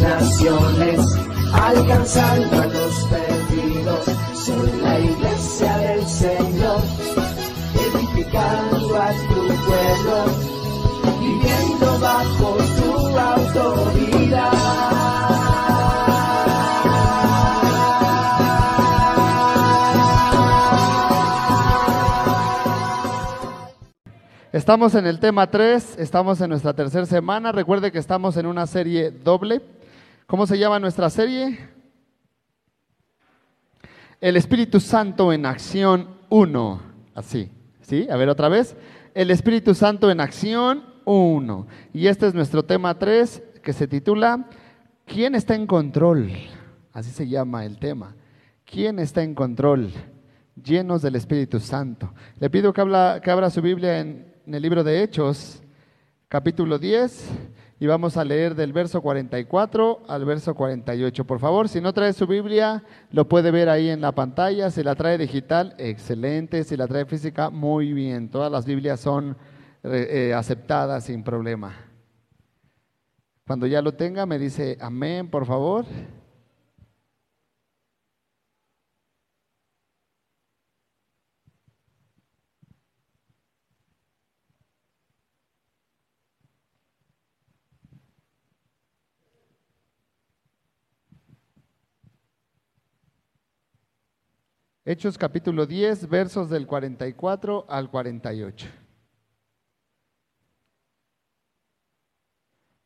naciones, alcanzando a los perdidos. Soy la iglesia del Señor, edificando a tu pueblo, viviendo bajo tu autoridad. Estamos en el tema 3, estamos en nuestra tercera semana. Recuerde que estamos en una serie doble. ¿Cómo se llama nuestra serie? El Espíritu Santo en acción 1. Así, ¿sí? A ver otra vez. El Espíritu Santo en acción 1. Y este es nuestro tema 3 que se titula ¿Quién está en control? Así se llama el tema. ¿Quién está en control? Llenos del Espíritu Santo. Le pido que, que abra su Biblia en en el libro de Hechos, capítulo 10, y vamos a leer del verso 44 al verso 48. Por favor, si no trae su Biblia, lo puede ver ahí en la pantalla. Si la trae digital, excelente. Si la trae física, muy bien. Todas las Biblias son eh, eh, aceptadas sin problema. Cuando ya lo tenga, me dice amén, por favor. Hechos capítulo 10, versos del 44 al 48.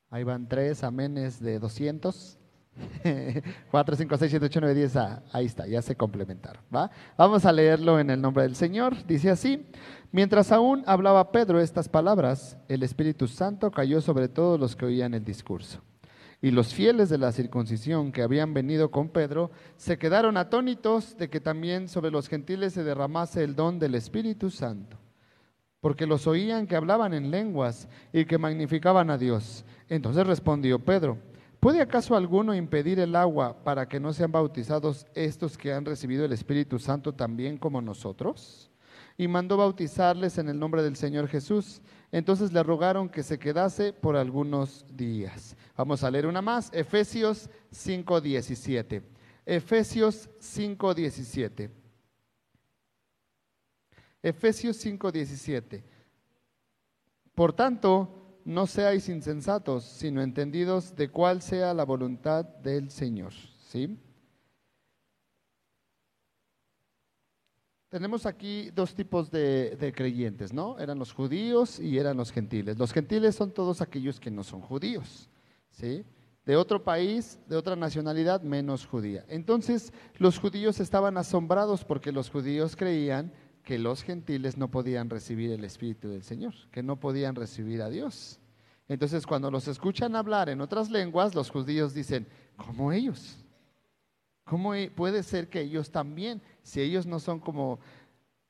Ahí van tres amenes de 200. 4, 5, 6, 7, 8, 9, 10. ahí está, ya se complementaron. ¿va? Vamos a leerlo en el nombre del Señor. Dice así: Mientras aún hablaba Pedro estas palabras, el Espíritu Santo cayó sobre todos los que oían el discurso. Y los fieles de la circuncisión que habían venido con Pedro se quedaron atónitos de que también sobre los gentiles se derramase el don del Espíritu Santo, porque los oían que hablaban en lenguas y que magnificaban a Dios. Entonces respondió Pedro, ¿puede acaso alguno impedir el agua para que no sean bautizados estos que han recibido el Espíritu Santo también como nosotros? Y mandó bautizarles en el nombre del Señor Jesús. Entonces le rogaron que se quedase por algunos días. Vamos a leer una más, Efesios 5:17. Efesios 5:17. Efesios 5:17. Por tanto, no seáis insensatos, sino entendidos de cuál sea la voluntad del Señor. ¿Sí? Tenemos aquí dos tipos de, de, creyentes, ¿no? Eran los judíos y eran los gentiles. Los gentiles son todos aquellos que no son judíos. ¿sí? de otro país, de otra nacionalidad menos judía. Entonces los judíos estaban asombrados porque los judíos creían que los gentiles no podían recibir el Espíritu del Señor, que no podían recibir a Dios. Entonces cuando los escuchan hablar en otras lenguas, los judíos dicen, ¿cómo ellos? ¿Cómo e-, puede ser que ellos también, si ellos no son como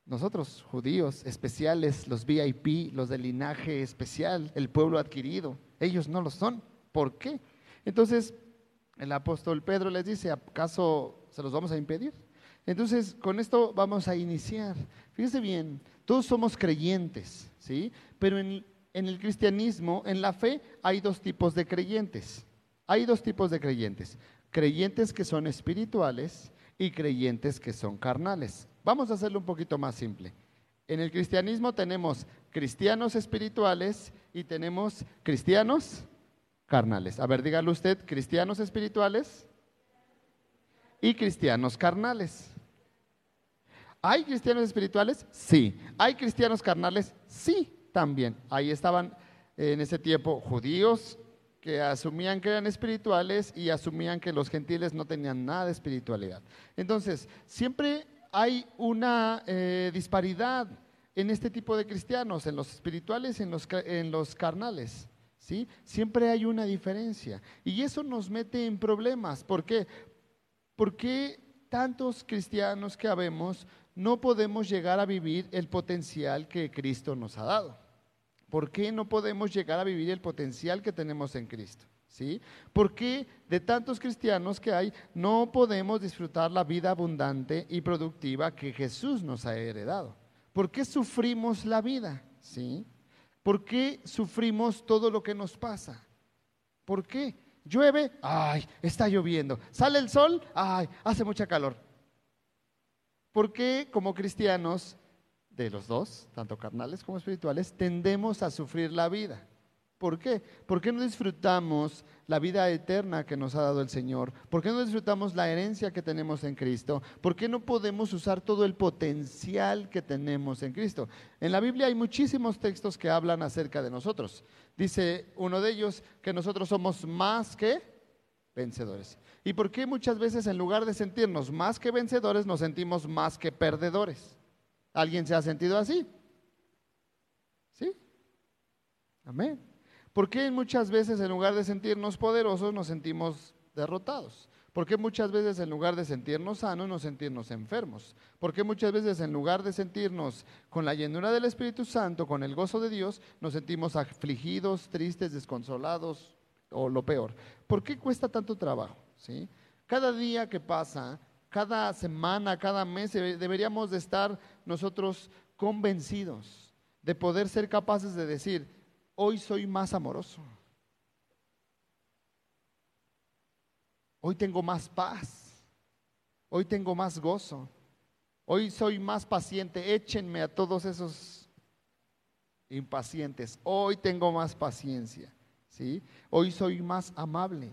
nosotros, judíos especiales, los VIP, los del linaje especial, el pueblo adquirido, ellos no lo son? ¿Por qué? Entonces, el apóstol Pedro les dice, ¿acaso se los vamos a impedir? Entonces, con esto vamos a iniciar. Fíjense bien, todos somos creyentes, ¿sí? Pero en, en el cristianismo, en la fe, hay dos tipos de creyentes. Hay dos tipos de creyentes. Creyentes que son espirituales y creyentes que son carnales. Vamos a hacerlo un poquito más simple. En el cristianismo tenemos cristianos espirituales y tenemos cristianos carnales. A ver, dígalo usted, cristianos espirituales y cristianos carnales. ¿Hay cristianos espirituales? Sí. ¿Hay cristianos carnales? Sí, también. Ahí estaban en ese tiempo judíos que asumían que eran espirituales y asumían que los gentiles no tenían nada de espiritualidad. Entonces, siempre hay una eh, disparidad en este tipo de cristianos, en los espirituales y en los, en los carnales. ¿sí? Siempre hay una diferencia. Y eso nos mete en problemas. ¿Por qué? Porque tantos cristianos que habemos no podemos llegar a vivir el potencial que Cristo nos ha dado? ¿Por qué no podemos llegar a vivir el potencial que tenemos en Cristo? ¿Sí? ¿Por qué de tantos cristianos que hay no podemos disfrutar la vida abundante y productiva que Jesús nos ha heredado? ¿Por qué sufrimos la vida? ¿Sí? ¿Por qué sufrimos todo lo que nos pasa? ¿Por qué? Llueve, ay, está lloviendo. Sale el sol, ay, hace mucha calor. ¿Por qué como cristianos de los dos, tanto carnales como espirituales, tendemos a sufrir la vida? ¿Por qué? ¿Por qué no disfrutamos la vida eterna que nos ha dado el Señor? ¿Por qué no disfrutamos la herencia que tenemos en Cristo? ¿Por qué no podemos usar todo el potencial que tenemos en Cristo? En la Biblia hay muchísimos textos que hablan acerca de nosotros. Dice uno de ellos que nosotros somos más que vencedores. ¿Y por qué muchas veces en lugar de sentirnos más que vencedores nos sentimos más que perdedores? ¿Alguien se ha sentido así? ¿Sí? Amén. ¿Por qué muchas veces en lugar de sentirnos poderosos nos sentimos derrotados? ¿Por qué muchas veces en lugar de sentirnos sanos nos sentimos enfermos? ¿Por qué muchas veces en lugar de sentirnos con la llenura del Espíritu Santo, con el gozo de Dios, nos sentimos afligidos, tristes, desconsolados o lo peor? ¿Por qué cuesta tanto trabajo? ¿Sí? Cada día que pasa, cada semana, cada mes, deberíamos de estar nosotros convencidos de poder ser capaces de decir, hoy soy más amoroso. Hoy tengo más paz. Hoy tengo más gozo. Hoy soy más paciente. Échenme a todos esos impacientes. Hoy tengo más paciencia. ¿sí? Hoy soy más amable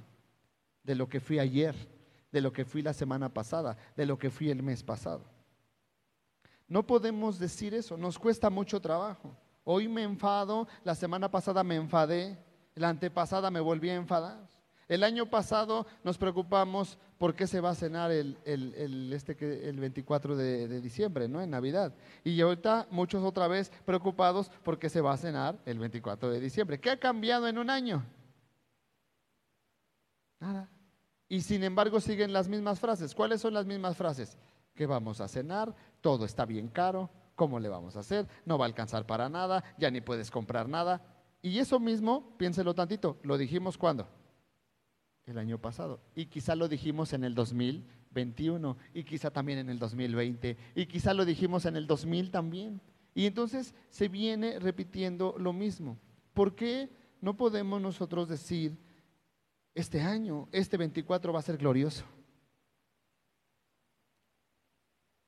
de lo que fui ayer, de lo que fui la semana pasada, de lo que fui el mes pasado. No podemos decir eso, nos cuesta mucho trabajo. Hoy me enfado, la semana pasada me enfadé, la antepasada me volví a enfadar. El año pasado nos preocupamos por qué se va a cenar el, este, el 24 de, de, diciembre, ¿no? En Navidad. Y ahorita muchos otra vez preocupados por qué se va a cenar el 24 de diciembre. ¿Qué ha cambiado en un año? Nada. Y sin embargo siguen las mismas frases. ¿Cuáles son las mismas frases? Que vamos a cenar, todo está bien caro, ¿Cómo le vamos a hacer? No va a alcanzar para nada, ya ni puedes comprar nada. Y eso mismo, piénselo tantito, lo dijimos cuándo? El año pasado. Y quizá lo dijimos en el 2021, y quizá también en el 2020, y quizá lo dijimos en el 2000 también. Y entonces se viene repitiendo lo mismo. ¿Por qué no podemos nosotros decir, este año, este 24 va a ser glorioso?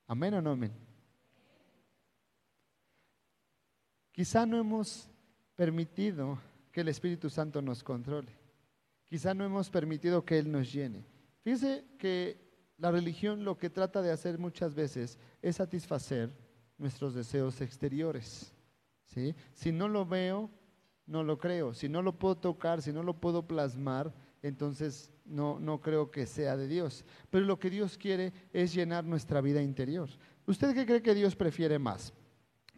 Amén o no amén. Quizá no hemos permitido que el Espíritu Santo nos controle. Quizá no hemos permitido que Él nos llene. Fíjese que la religión lo que trata de hacer muchas veces es satisfacer nuestros deseos exteriores. ¿sí? Si no lo veo, no lo creo. Si no lo puedo tocar, si no lo puedo plasmar, entonces no, no creo que sea de Dios. Pero lo que Dios quiere es llenar nuestra vida interior. ¿Usted qué cree que Dios prefiere más?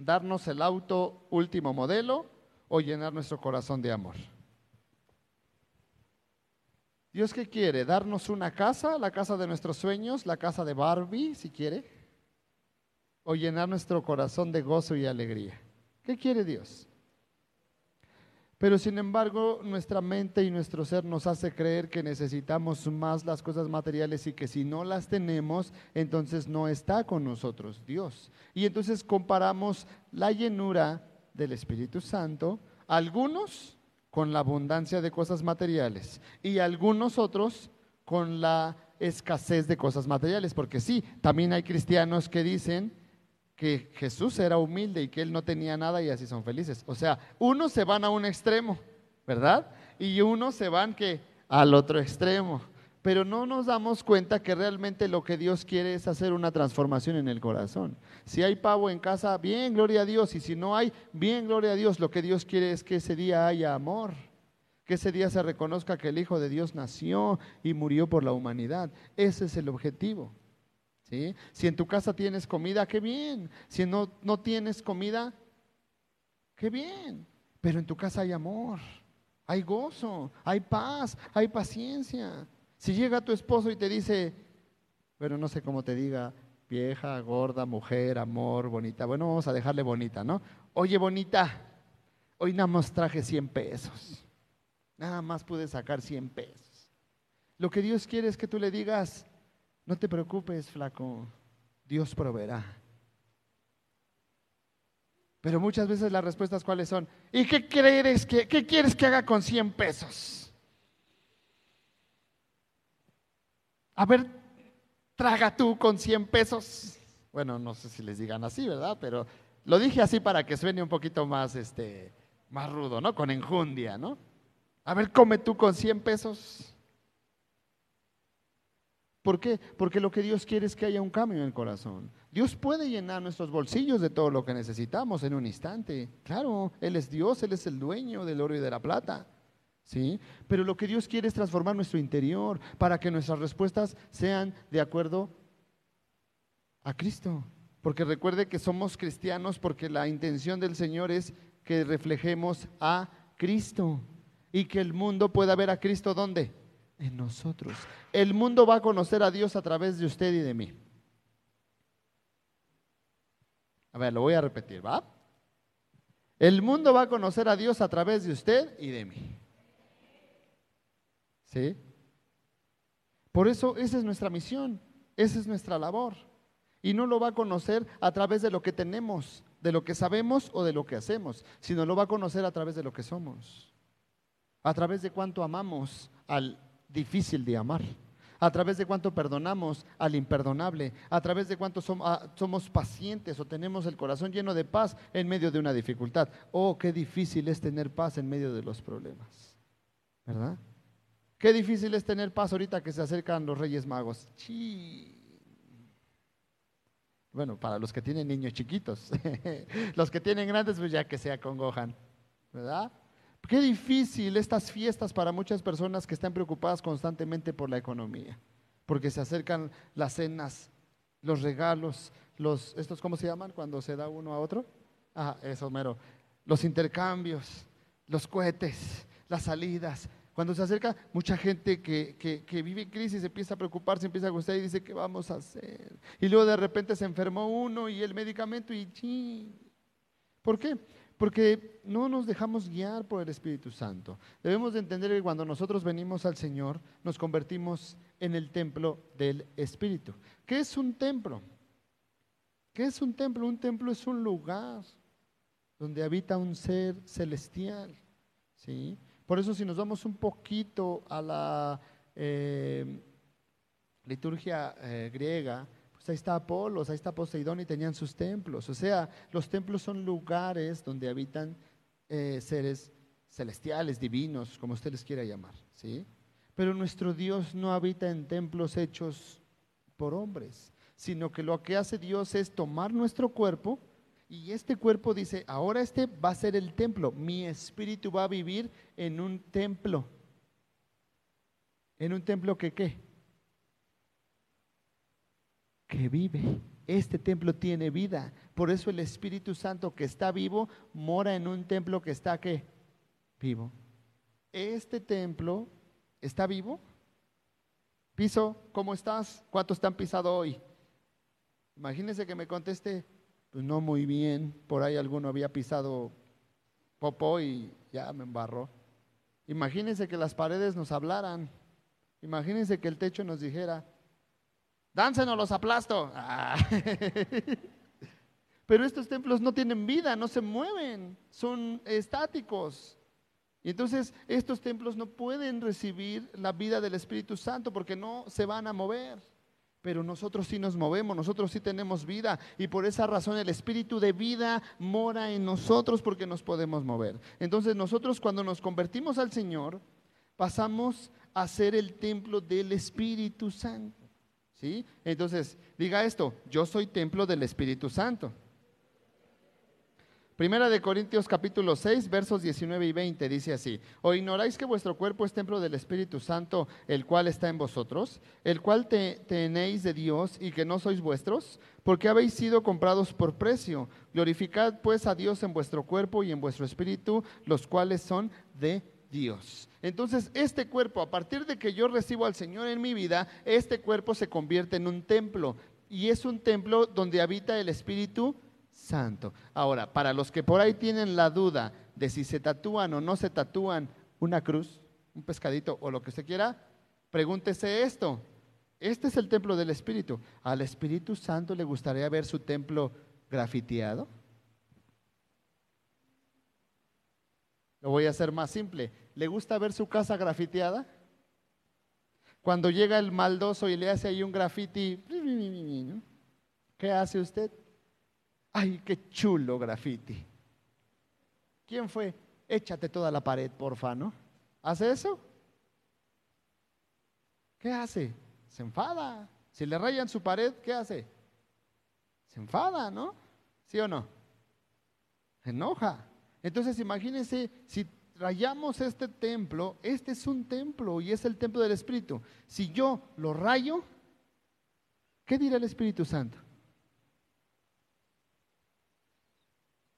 darnos el auto último modelo o llenar nuestro corazón de amor. Dios qué quiere? Darnos una casa, la casa de nuestros sueños, la casa de Barbie, si quiere, o llenar nuestro corazón de gozo y alegría. ¿Qué quiere Dios? Pero sin embargo, nuestra mente y nuestro ser nos hace creer que necesitamos más las cosas materiales y que si no las tenemos, entonces no está con nosotros Dios. Y entonces comparamos la llenura del Espíritu Santo, algunos con la abundancia de cosas materiales y algunos otros con la escasez de cosas materiales, porque sí, también hay cristianos que dicen, que Jesús era humilde y que él no tenía nada y así son felices. O sea, unos se van a un extremo, ¿verdad? Y unos se van que al otro extremo. Pero no nos damos cuenta que realmente lo que Dios quiere es hacer una transformación en el corazón. Si hay pavo en casa, bien, gloria a Dios. Y si no hay, bien, gloria a Dios. Lo que Dios quiere es que ese día haya amor. Que ese día se reconozca que el Hijo de Dios nació y murió por la humanidad. Ese es el objetivo. Si en tu casa tienes comida, qué bien. Si no, no tienes comida, qué bien. Pero en tu casa hay amor, hay gozo, hay paz, hay paciencia. Si llega tu esposo y te dice, bueno, no sé cómo te diga, vieja, gorda, mujer, amor, bonita, bueno, vamos a dejarle bonita, ¿no? Oye, bonita, hoy nada más traje 100 pesos. Nada más pude sacar 100 pesos. Lo que Dios quiere es que tú le digas, no te preocupes, flaco, Dios proveerá. Pero muchas veces las respuestas cuáles son, ¿y qué quieres que, qué quieres que haga con 100 pesos? A ver, traga tú con 100 pesos. Bueno, no sé si les digan así, ¿verdad? Pero lo dije así para que suene un poquito más, este, más rudo, ¿no? Con enjundia, ¿no? A ver, come tú con 100 pesos. ¿Por qué? Porque lo que Dios quiere es que haya un cambio en el corazón. Dios puede llenar nuestros bolsillos de todo lo que necesitamos en un instante. Claro, Él es Dios, Él es el dueño del oro y de la plata. ¿Sí? Pero lo que Dios quiere es transformar nuestro interior para que nuestras respuestas sean de acuerdo a Cristo. Porque recuerde que somos cristianos porque la intención del Señor es que reflejemos a Cristo y que el mundo pueda ver a Cristo ¿dónde? En nosotros. El mundo va a conocer a Dios a través de usted y de mí. A ver, lo voy a repetir, ¿va? El mundo va a conocer a Dios a través de usted y de mí. ¿Sí? Por eso esa es nuestra misión, esa es nuestra labor. Y no lo va a conocer a través de lo que tenemos, de lo que sabemos o de lo que hacemos, sino lo va a conocer a través de lo que somos, a través de cuánto amamos al difícil de amar, a través de cuánto perdonamos al imperdonable, a través de cuánto ah, somos pacientes o tenemos el corazón lleno de paz en medio de una dificultad. Oh, qué difícil es tener paz en medio de los problemas, ¿verdad? Qué difícil es tener paz ahorita que se acercan los Reyes Magos. Bueno, para los que tienen niños chiquitos. los que tienen grandes, pues ya que se acongojan. ¿Verdad? Qué difícil estas fiestas para muchas personas que están preocupadas constantemente por la economía. Porque se acercan las cenas, los regalos, los, ¿estos cómo se llaman cuando se da uno a otro? Ah, eso, mero. Los intercambios, los cohetes, las salidas, cuando se acerca mucha gente que, que, vive crisis empieza a preocuparse, empieza a gustar y dice, ¿qué vamos a hacer? Y luego de repente se enfermó uno y el medicamento y. ¿Por qué? Porque no nos dejamos guiar por el Espíritu Santo. Debemos de entender que cuando nosotros venimos al Señor, nos convertimos en el templo del Espíritu. ¿Qué es un templo? ¿Qué es un templo? Un templo es un lugar donde habita un ser celestial. ¿Sí? Por eso si nos vamos un poquito a la eh, liturgia eh, griega, pues ahí está Apolos, ahí está Poseidón y tenían sus templos. O sea, los templos son lugares donde habitan eh, seres celestiales, divinos, como usted les quiera llamar. ¿sí? Pero nuestro Dios no habita en templos hechos por hombres, sino que lo que hace Dios es tomar nuestro cuerpo y este cuerpo dice, ahora este va a ser el templo. Mi espíritu va a vivir en un templo. ¿En un templo que qué? Que vive. Este templo tiene vida. Por eso el Espíritu Santo que está vivo mora en un templo que está qué? Vivo. Este templo está vivo. Piso, ¿cómo estás? ¿Cuántos están pisado hoy? Imagínense que me conteste, pues no muy bien, por ahí alguno había pisado popó y ya me embarró. Imagínense que las paredes nos hablaran, imagínense que el techo nos dijera, dánsenos los aplasto. Pero estos templos no tienen vida, no se mueven, son estáticos. Y entonces estos templos no pueden recibir la vida del Espíritu Santo porque no se van a mover. Pero nosotros sí nos movemos, nosotros sí tenemos vida y por esa razón el espíritu de vida mora en nosotros porque nos podemos mover. Entonces nosotros cuando nos convertimos al Señor pasamos a ser el templo del Espíritu Santo. ¿Sí? Entonces, diga esto, yo soy templo del Espíritu Santo. Primera de Corintios capítulo 6, versos 19 y 20 dice así, ¿o ignoráis que vuestro cuerpo es templo del Espíritu Santo, el cual está en vosotros, el cual tenéis de Dios y que no sois vuestros? Porque habéis sido comprados por precio. Glorificad pues a Dios en vuestro cuerpo y en vuestro espíritu, los cuales son de Dios. Entonces, este cuerpo, a partir de que yo recibo al Señor en mi vida, este cuerpo se convierte en un templo. Y es un templo donde habita el Espíritu Santo. Ahora, para los que por ahí tienen la duda de si se tatúan o no se tatúan una cruz, un pescadito o lo que usted quiera, pregúntese esto. Este es el templo del Espíritu. ¿Al Espíritu Santo le gustaría ver su templo grafiteado? Lo voy a hacer más simple. ¿Le gusta ver su casa grafiteada? Cuando llega el maldoso y le hace ahí un grafiti, ¿qué hace usted? ¡Ay, qué chulo grafiti! ¿Quién fue? Échate toda la pared, porfa, ¿no? ¿Hace eso? ¿Qué hace? Se enfada. Si le rayan su pared, ¿qué hace? Se enfada, ¿no? ¿Sí o no? Se enoja. Entonces imagínense, si rayamos este templo, este es un templo y es el templo del Espíritu. Si yo lo rayo, ¿qué dirá el Espíritu Santo?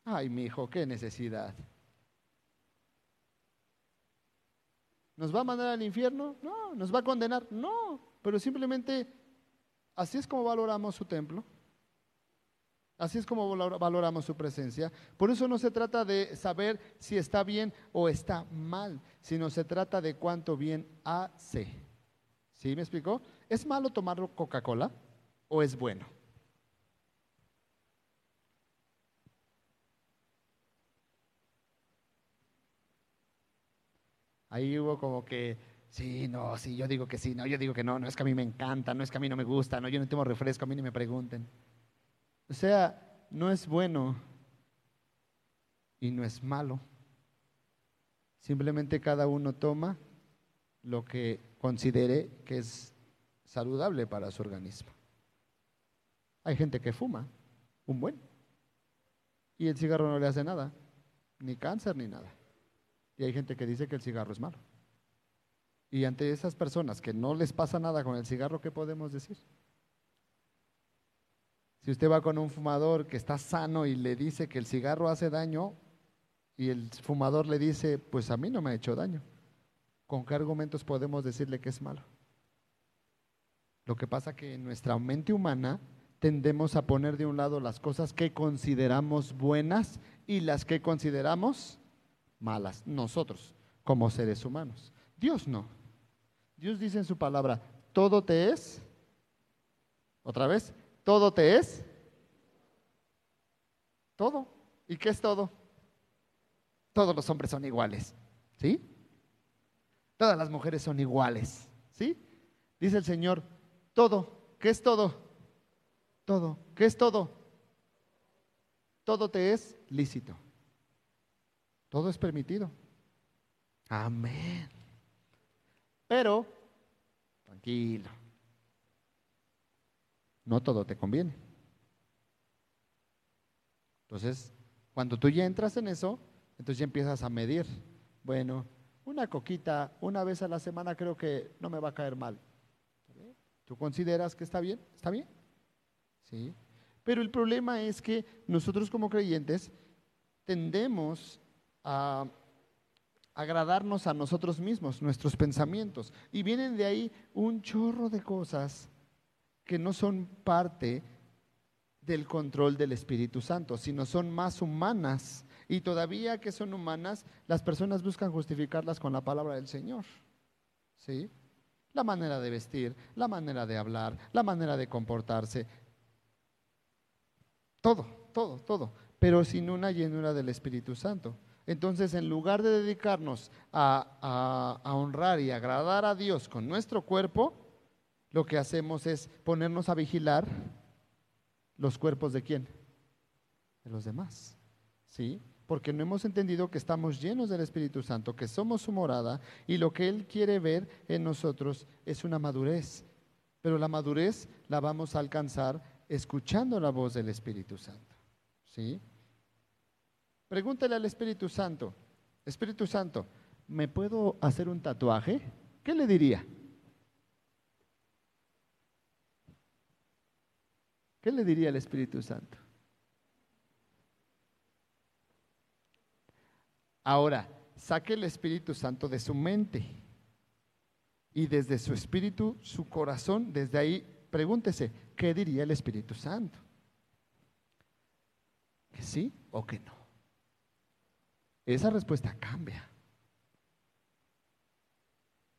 Ay, mi hijo, qué necesidad. ¿Nos va a mandar al infierno? No. ¿Nos va a condenar? No. Pero simplemente así es como valoramos su templo. Así es como valoramos su presencia. Por eso no se trata de saber si está bien o está mal, sino se trata de cuánto bien hace. ¿Sí me explicó? ¿Es malo tomar Coca-Cola o es bueno? Ahí hubo como que, sí, no, sí, yo digo que sí, no, yo digo que no, no es que a mí me encanta, no es que a mí no me gusta, no, yo no tomo refresco, a mí ni me pregunten. O sea, no es bueno y no es malo. Simplemente cada uno toma lo que considere que es saludable para su organismo. Hay gente que fuma, un buen, y el cigarro no le hace nada, ni cáncer ni nada. Y hay gente que dice que el cigarro es malo. Y ante esas personas que no les pasa nada con el cigarro, ¿qué podemos decir? Si usted va con un fumador que está sano y le dice que el cigarro hace daño y el fumador le dice, pues a mí no me ha hecho daño, ¿con qué argumentos podemos decirle que es malo? Lo que pasa que en nuestra mente humana tendemos a poner de un lado las cosas que consideramos buenas y las que consideramos malas, nosotros como seres humanos. Dios no. Dios dice en su palabra, todo te es, otra vez, todo te es, todo. ¿Y qué es todo? Todos los hombres son iguales, ¿sí? Todas las mujeres son iguales, ¿sí? Dice el Señor, todo. ¿Qué es todo? Todo. ¿Qué es todo? Todo te es lícito. Todo es permitido. Amén. Pero, tranquilo, no todo te conviene. Entonces, cuando tú ya entras en eso, entonces ya empiezas a medir. Bueno, una coquita una vez a la semana creo que no me va a caer mal. ¿Tú consideras que está bien? ¿Está bien? Sí. Pero el problema es que nosotros como creyentes tendemos a agradarnos a nosotros mismos, nuestros pensamientos. Y vienen de ahí un chorro de cosas que no son parte del control del Espíritu Santo, sino son más humanas. Y todavía que son humanas, las personas buscan justificarlas con la palabra del Señor. ¿Sí? La manera de vestir, la manera de hablar, la manera de comportarse. Todo, todo, todo. Pero sin una llenura del Espíritu Santo. Entonces, en lugar de dedicarnos a, honrar y agradar a Dios con nuestro cuerpo, lo que hacemos es ponernos a vigilar los cuerpos de quién? De los demás. ¿Sí? Porque no hemos entendido que estamos llenos del Espíritu Santo, que somos su morada y lo que Él quiere ver en nosotros es una madurez. Pero la madurez la vamos a alcanzar escuchando la voz del Espíritu Santo. ¿Sí? Pregúntale al Espíritu Santo, Espíritu Santo, ¿me puedo hacer un tatuaje? ¿Qué le diría? ¿Qué le diría el Espíritu Santo? Ahora, saque el Espíritu Santo de su mente y desde su espíritu, su corazón, desde ahí pregúntese, ¿qué diría el Espíritu Santo? ¿Que sí o que no? Esa respuesta cambia.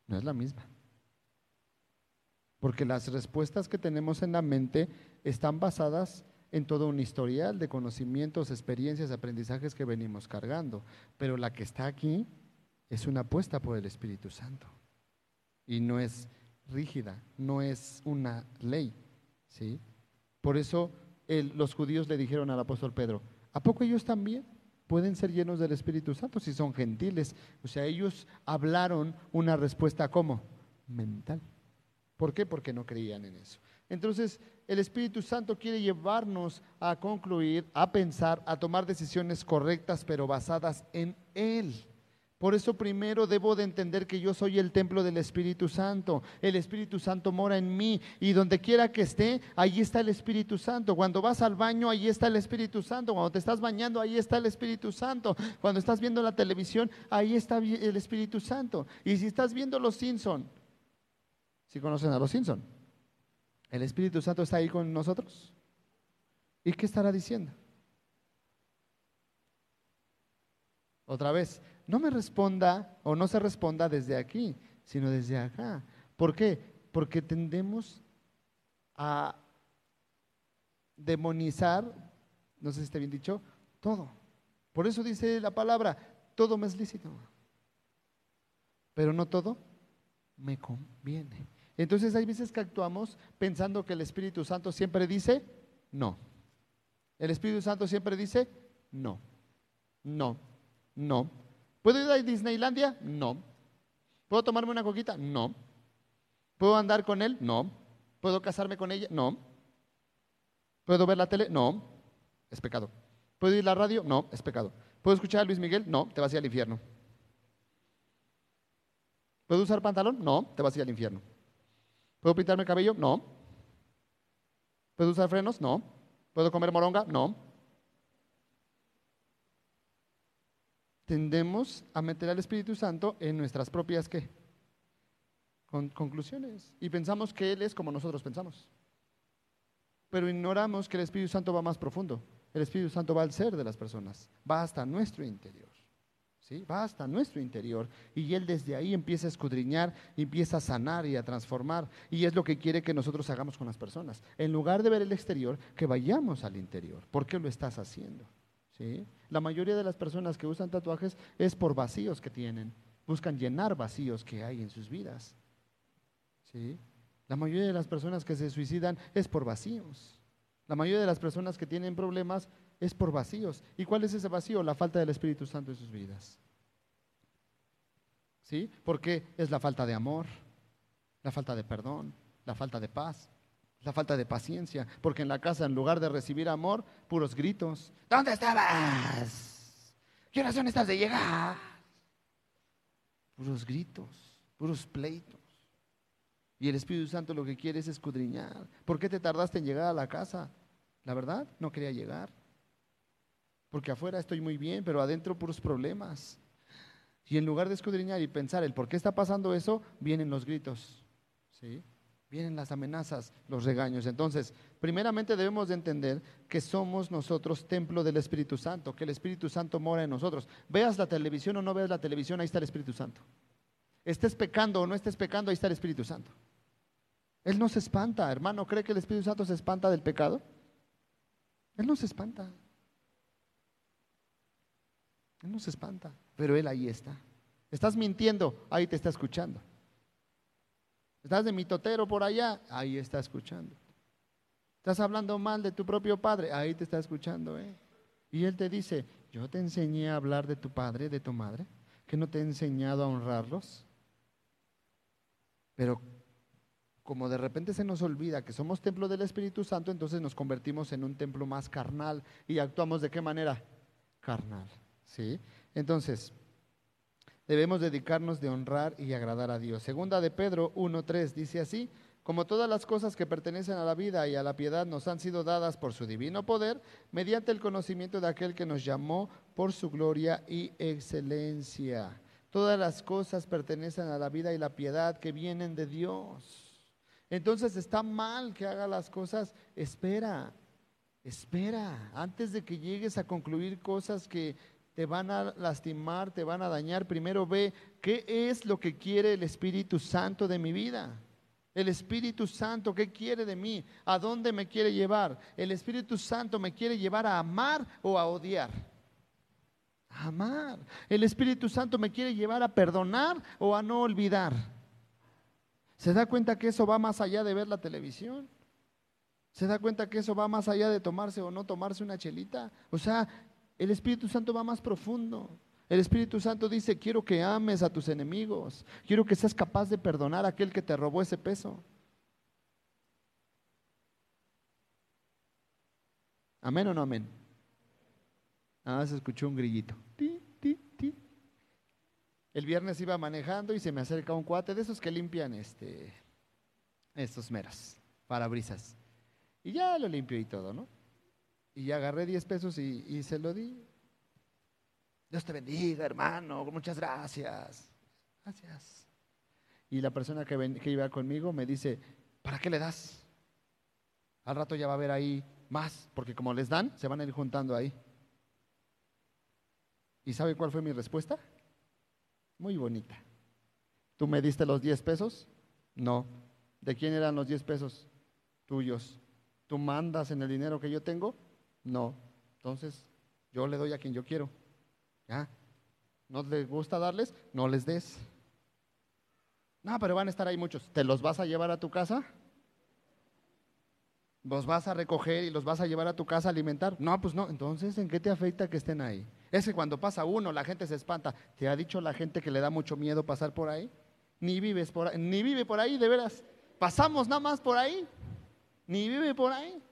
No es la misma. Porque las respuestas que tenemos en la mente están basadas en todo un historial de conocimientos, experiencias, aprendizajes que venimos cargando. Pero la que está aquí es una apuesta por el Espíritu Santo. Y no es rígida, no es una ley. ¿sí? Por eso los judíos le dijeron al apóstol Pedro, ¿a poco ellos también pueden ser llenos del Espíritu Santo si son gentiles? O sea, ellos hablaron una respuesta como mental. ¿Por qué? Porque no creían en eso. Entonces, el Espíritu Santo quiere llevarnos a concluir, a pensar, a tomar decisiones correctas, pero basadas en Él. Por eso primero debo de entender que yo soy el templo del Espíritu Santo. El Espíritu Santo mora en mí y donde quiera que esté, ahí está el Espíritu Santo. Cuando vas al baño, ahí está el Espíritu Santo. Cuando te estás bañando, ahí está el Espíritu Santo. Cuando estás viendo la televisión, ahí está el Espíritu Santo. Y si estás viendo Los Simpson, si conocen a Los Simpson, ¿El Espíritu Santo está ahí con nosotros? ¿Y qué estará diciendo? Otra vez, no me responda o no se responda desde aquí, sino desde acá. ¿Por qué? Porque tendemos a demonizar, no sé si está bien dicho, todo. Por eso dice la palabra, todo me es lícito, pero no todo me conviene. Entonces hay veces que actuamos pensando que el Espíritu Santo siempre dice no. El Espíritu Santo siempre dice no, no, no. ¿Puedo ir a Disneylandia? No. ¿Puedo tomarme una coquita? No. ¿Puedo andar con él? No. ¿Puedo casarme con ella? No. ¿Puedo ver la tele? No. Es pecado. ¿Puedo ir a la radio? No, es pecado. ¿Puedo escuchar a Luis Miguel? No, te vas a ir al infierno. ¿Puedo usar pantalón? No, te vas a ir al infierno. ¿Puedo pintarme el cabello? No. ¿Puedo usar frenos? No. ¿Puedo comer moronga? No. Tendemos a meter al Espíritu Santo en nuestras propias ¿qué? Con conclusiones y pensamos que Él es como nosotros pensamos. Pero ignoramos que el Espíritu Santo va más profundo. El Espíritu Santo va al ser de las personas, va hasta nuestro interior. Va hasta nuestro interior y Él desde ahí empieza a escudriñar, empieza a sanar y a transformar. Y es lo que quiere que nosotros hagamos con las personas. En lugar de ver el exterior, que vayamos al interior. ¿Por qué lo estás haciendo? ¿Sí? La mayoría de las personas que usan tatuajes es por vacíos que tienen. Buscan llenar vacíos que hay en sus vidas. ¿Sí? La mayoría de las personas que se suicidan es por vacíos. La mayoría de las personas que tienen problemas es por vacíos. ¿Y cuál es ese vacío? La falta del Espíritu Santo en sus vidas. ¿Sí? Porque es la falta de amor, la falta de perdón, la falta de paz, la falta de paciencia. Porque en la casa, en lugar de recibir amor, puros gritos. ¿Dónde estabas? ¿Qué oración estás de llegar? Puros gritos, puros pleitos. Y el Espíritu Santo lo que quiere es escudriñar. ¿Por qué te tardaste en llegar a la casa? La verdad, no quería llegar. Porque afuera estoy muy bien, pero adentro puros problemas. Y en lugar de escudriñar y pensar el por qué está pasando eso, vienen los gritos, ¿sí? Vienen las amenazas, los regaños. Entonces, primeramente debemos de entender que somos nosotros templo del Espíritu Santo, que el Espíritu Santo mora en nosotros. Veas la televisión o no veas la televisión, ahí está el Espíritu Santo. Estés pecando o no estés pecando, ahí está el Espíritu Santo. Él no se espanta, hermano. ¿Cree que el Espíritu Santo se espanta del pecado? Él no se espanta. Él no se espanta, pero Él ahí está. Estás mintiendo, ahí te está escuchando. Estás de mitotero por allá, ahí está escuchando. Estás hablando mal de tu propio padre, ahí te está escuchando. ¿eh? Y Él te dice, yo te enseñé a hablar de tu padre, de tu madre, que no te he enseñado a honrarlos. Pero como de repente se nos olvida que somos templo del Espíritu Santo, entonces nos convertimos en un templo más carnal y actuamos de qué manera? Carnal. ¿Sí? Entonces, debemos dedicarnos de honrar y agradar a Dios. Segunda de Pedro 1.3 dice así, como todas las cosas que pertenecen a la vida y a la piedad nos han sido dadas por su divino poder, mediante el conocimiento de aquel que nos llamó por su gloria y excelencia. Todas las cosas pertenecen a la vida y la piedad que vienen de Dios. Entonces está mal que haga las cosas. Espera, espera, antes de que llegues a concluir cosas que te van a lastimar, te van a dañar, primero ve qué es lo que quiere el Espíritu Santo de mi vida. El Espíritu Santo, ¿qué quiere de mí? ¿A dónde me quiere llevar? El Espíritu Santo me quiere llevar a amar o a odiar. A amar. El Espíritu Santo me quiere llevar a perdonar o a no olvidar. ¿Se da cuenta que eso va más allá de ver la televisión? ¿Se da cuenta que eso va más allá de tomarse o no tomarse una chelita? O sea, el Espíritu Santo va más profundo. El Espíritu Santo dice, quiero que ames a tus enemigos, quiero que seas capaz de perdonar a aquel que te robó ese peso. ¿Amén o no amén? Nada más escuchó un grillito. El viernes iba manejando y se me acerca un cuate de esos que limpian este, estos meras, parabrisas. Y ya lo limpio y todo, ¿no? Y agarré 10 pesos y, se lo di. Dios te bendiga, hermano, muchas gracias. Gracias. Y la persona que, que iba conmigo me dice, ¿para qué le das? Al rato ya va a haber ahí más, porque como les dan, se van a ir juntando ahí. ¿Y sabe cuál fue mi respuesta? Muy bonita. ¿Tú me diste los 10 pesos? No. ¿De quién eran los 10 pesos? Tuyos. ¿Tú mandas en el dinero que yo tengo? No. Entonces, yo le doy a quien yo quiero. ¿Ya? ¿No les gusta darles? No les des. No, pero van a estar ahí muchos. ¿Te los vas a llevar a tu casa? ¿Los vas a recoger y los vas a llevar a tu casa a alimentar? No, pues no. Entonces, ¿en qué te afecta que estén ahí? Es que cuando pasa uno, la gente se espanta. ¿Te ha dicho la gente que le da mucho miedo pasar por ahí? Ni vives por ahí, ni vive por ahí, de veras. Pasamos nada más por ahí. Ni vive por ahí.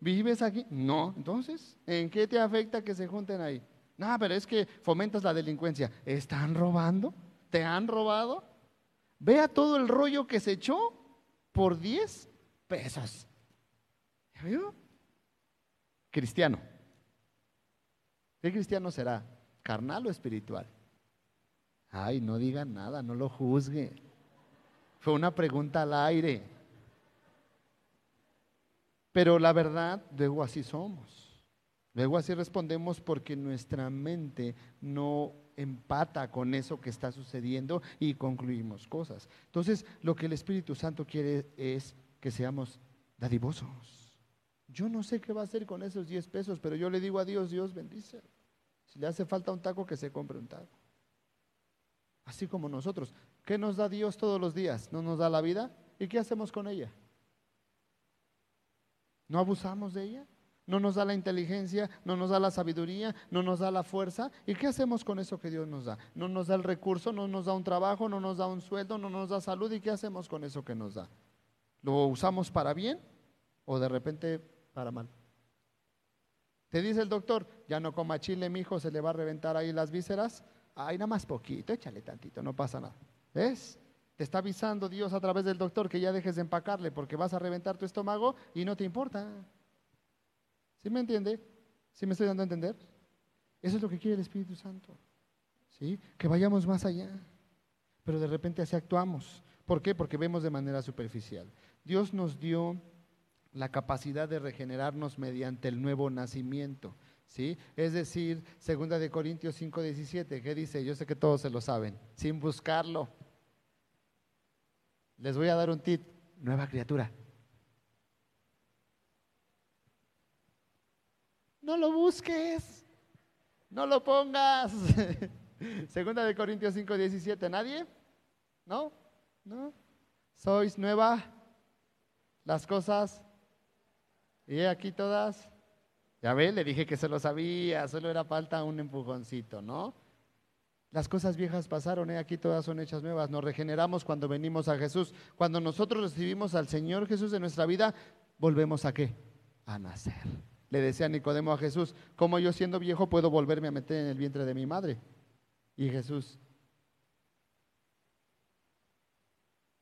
¿Vives aquí? No. Entonces, ¿en qué te afecta que se junten ahí? No, pero es que fomentas la delincuencia. ¿Están robando? ¿Te han robado? Vea todo el rollo que se echó por 10 pesos. ¿Ya vio? Cristiano. ¿Qué cristiano será? ¿Carnal o espiritual? Ay, no diga nada, no lo juzgue. Fue una pregunta al aire. Pero la verdad, luego así somos. Luego así respondemos porque nuestra mente no empata con eso que está sucediendo y concluimos cosas. Entonces, lo que el Espíritu Santo quiere es que seamos dadivosos. Yo no sé qué va a hacer con esos 10 pesos, pero yo le digo a Dios, Dios bendice. Si le hace falta un taco, que se compre un taco. Así como nosotros. ¿Qué nos da Dios todos los días? ¿No nos da la vida? ¿Y qué hacemos con ella? ¿No abusamos de ella? no nos da la inteligencia, no nos da la sabiduría, no nos da la fuerza. ¿Y qué hacemos con eso que Dios nos da? No nos da el recurso, no nos da un trabajo, no nos da un sueldo, no nos da salud. ¿Y qué hacemos con eso que nos da? ¿Lo usamos para bien o de repente para mal? Te dice el doctor, ya no coma chile, mi hijo, se le va a reventar ahí las vísceras. Ay, nada más poquito, échale tantito, no pasa nada. ¿Ves? Te está avisando Dios a través del doctor que ya dejes de empacarle porque vas a reventar tu estómago y no te importa. ¿Sí me entiende? ¿Sí me estoy dando a entender? Eso es lo que quiere el Espíritu Santo. ¿Sí? Que vayamos más allá. Pero de repente así actuamos. ¿Por qué? Porque vemos de manera superficial. Dios nos dio la capacidad de regenerarnos mediante el nuevo nacimiento. ¿Sí? Es decir, segunda de Corintios 5:17, ¿qué dice? Yo sé que todos se lo saben, sin buscarlo. Les voy a dar un tip, nueva criatura. No lo busques. No lo pongas. Segunda de Corintios 5, 17. ¿Nadie? ¿No? ¿No? ¿Sois nueva? Las cosas. ¿Y aquí todas? Ya ve, le dije que se lo sabía, solo era falta un empujoncito, ¿no? Las cosas viejas pasaron, ¿eh? aquí todas son hechas nuevas. Nos regeneramos cuando venimos a Jesús. Cuando nosotros recibimos al Señor Jesús en nuestra vida, volvemos a qué? A nacer le decía Nicodemo a Jesús, ¿cómo yo siendo viejo puedo volverme a meter en el vientre de mi madre? Y Jesús,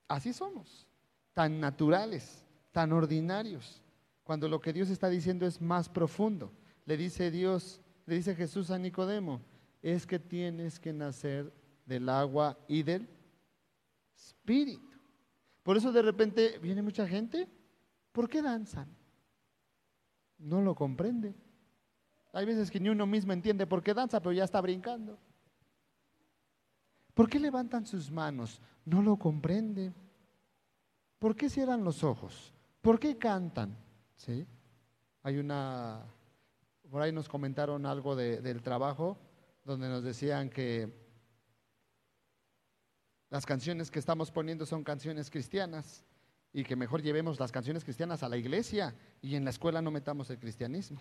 así somos. tan naturales, tan ordinarios, cuando lo que Dios está diciendo es más profundo. Le dice Dios, le dice Jesús a Nicodemo, es que tienes que nacer del agua y del espíritu. Por eso de repente viene mucha gente, ¿por qué danzan? No lo comprende. Hay veces que ni uno mismo entiende por qué danza, pero ya está brincando. ¿Por qué levantan sus manos? No lo comprende. ¿Por qué cierran los ojos? ¿Por qué cantan? ¿Sí? Hay una, por ahí nos comentaron algo del trabajo, donde nos decían que las canciones que estamos poniendo son canciones cristianas y que mejor llevemos las canciones cristianas a la iglesia y en la escuela no metamos el cristianismo.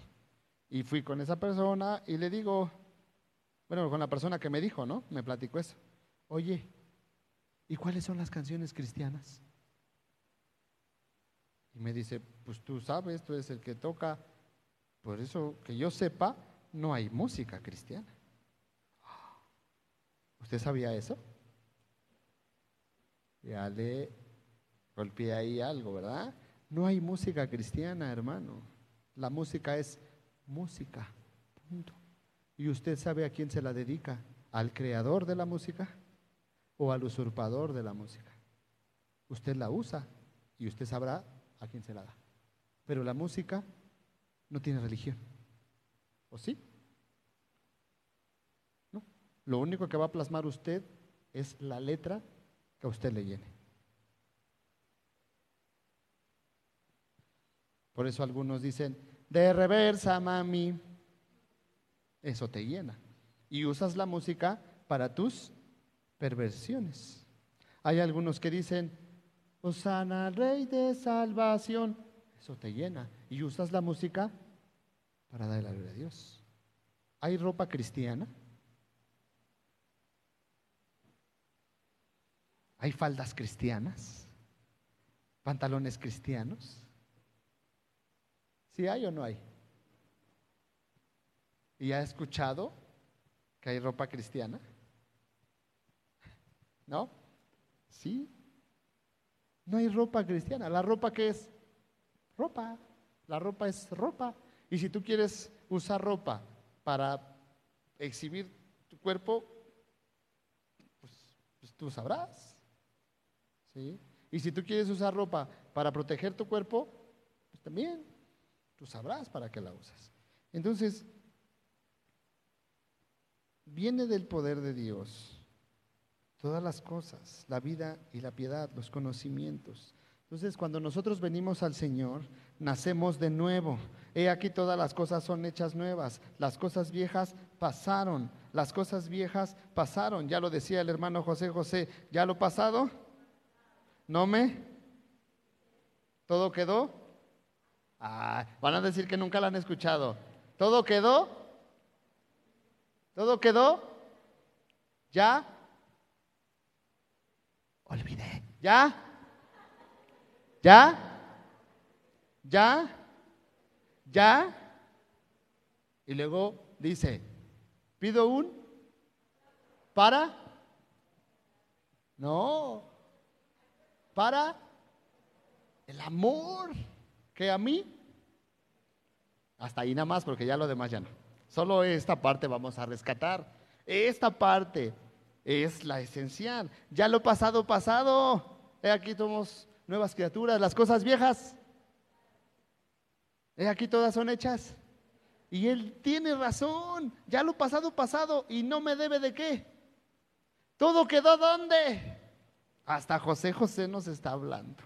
Y fui con esa persona y le digo, bueno, con la persona que me dijo, ¿no? Me platicó eso. Oye, ¿y cuáles son las canciones cristianas? Y me dice, pues tú sabes, tú eres el que toca. Por eso que yo sepa, no hay música cristiana. ¿Usted sabía eso? Ya le golpeé ahí algo, ¿verdad? No hay música cristiana, hermano. La música es música. Punto. ¿Y usted sabe a quién se la dedica? ¿Al creador de la música o al usurpador de la música? Usted la usa y usted sabrá a quién se la da. Pero la música no tiene religión. ¿O sí? Lo único que va a plasmar usted es la letra que a usted le llene. Por eso algunos dicen, de reversa, mami. Eso te llena. Y usas la música para tus perversiones. Hay algunos que dicen, Osana, Rey de Salvación. Eso te llena. Y usas la música para darle la gloria a Dios. ¿Hay ropa cristiana? ¿Hay faldas cristianas? ¿Pantalones cristianos? ¿Sí hay o no hay? ¿Y ha escuchado que hay ropa cristiana? ¿No? ¿Sí? No hay ropa cristiana. ¿La ropa qué es? Ropa. La ropa es ropa. Y si tú quieres usar ropa para exhibir tu cuerpo, pues, pues tú sabrás. Y si tú quieres usar ropa para proteger tu cuerpo, pues también tú sabrás para qué la usas. Entonces, viene del poder de Dios todas las cosas, la vida y la piedad, los conocimientos. Entonces, cuando nosotros venimos al Señor, nacemos de nuevo. He aquí todas las cosas son hechas nuevas. Las cosas viejas pasaron. Las cosas viejas pasaron. Ya lo decía el hermano José José. ¿Ya lo pasado? ¿No me? ¿Todo quedó? Ah, van a decir que nunca la han escuchado. ¿Todo quedó? ¿Todo quedó? ¿Ya? Olvidé. ¿Ya? ¿Ya? ¿Ya? ¿Ya? Y luego dice, pido un para. No, para el amor que a mí, hasta ahí nada más, porque ya lo demás ya no. Solo esta parte vamos a rescatar. Esta parte es la esencial. Ya lo pasado, pasado. Aquí somos nuevas criaturas. Las cosas viejas. Aquí todas son hechas. Y él tiene razón. Ya lo pasado, pasado. Y no me debe de qué. Todo quedó donde. Hasta José José nos está hablando.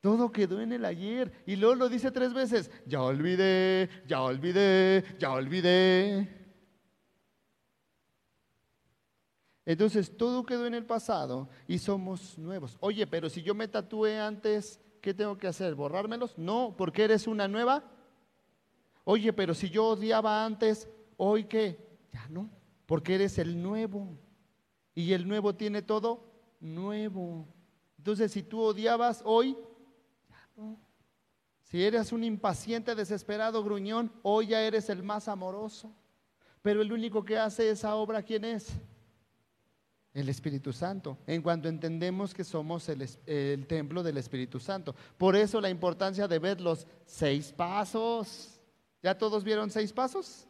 Todo quedó en el ayer. Y luego lo dice tres veces. Ya olvidé, ya olvidé, ya olvidé. Entonces todo quedó en el pasado y somos nuevos. Oye, pero si yo me tatué antes, ¿qué tengo que hacer? ¿Borrármelos? No, porque eres una nueva. Oye, pero si yo odiaba antes, ¿hoy qué? Ya no, porque eres el nuevo. Y el nuevo tiene todo nuevo. Entonces, si tú odiabas hoy, si eres un impaciente, desesperado, gruñón, hoy ya eres el más amoroso. Pero el único que hace esa obra, ¿quién es? El Espíritu Santo, en cuanto entendemos que somos el, el, templo del Espíritu Santo. Por eso la importancia de ver los seis pasos. ¿Ya todos vieron seis pasos?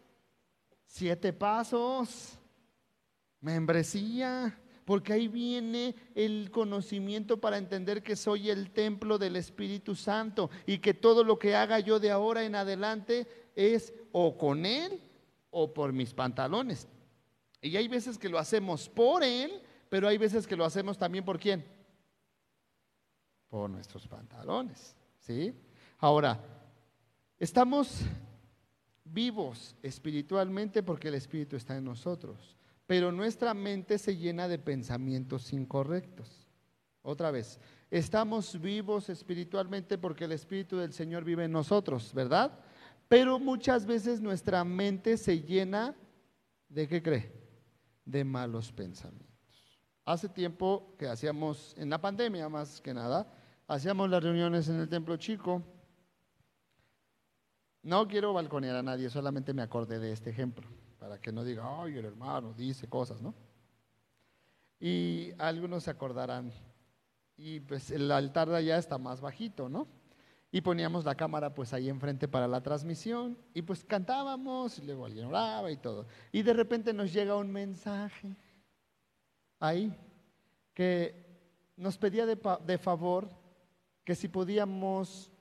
Siete pasos. Membresía. Porque ahí viene el conocimiento para entender que soy el templo del Espíritu Santo y que todo lo que haga yo de ahora en adelante es o con Él o por mis pantalones. Y hay veces que lo hacemos por Él, pero hay veces que lo hacemos también por quién? Por nuestros pantalones. ¿Sí? Ahora, estamos vivos espiritualmente porque el Espíritu está en nosotros pero nuestra mente se llena de pensamientos incorrectos. Otra vez, estamos vivos espiritualmente porque el Espíritu del Señor vive en nosotros, ¿verdad? Pero muchas veces nuestra mente se llena de qué cree? De malos pensamientos. Hace tiempo que hacíamos, en la pandemia más que nada, hacíamos las reuniones en el templo chico. No quiero balconear a nadie, solamente me acordé de este ejemplo para que no diga, ay, el hermano dice cosas, ¿no? Y algunos se acordarán, y pues el altar de allá está más bajito, ¿no? Y poníamos la cámara pues ahí enfrente para la transmisión y pues cantábamos y luego alguien oraba y todo. Y de repente nos llega un mensaje ahí que nos pedía de, de favor que si podíamos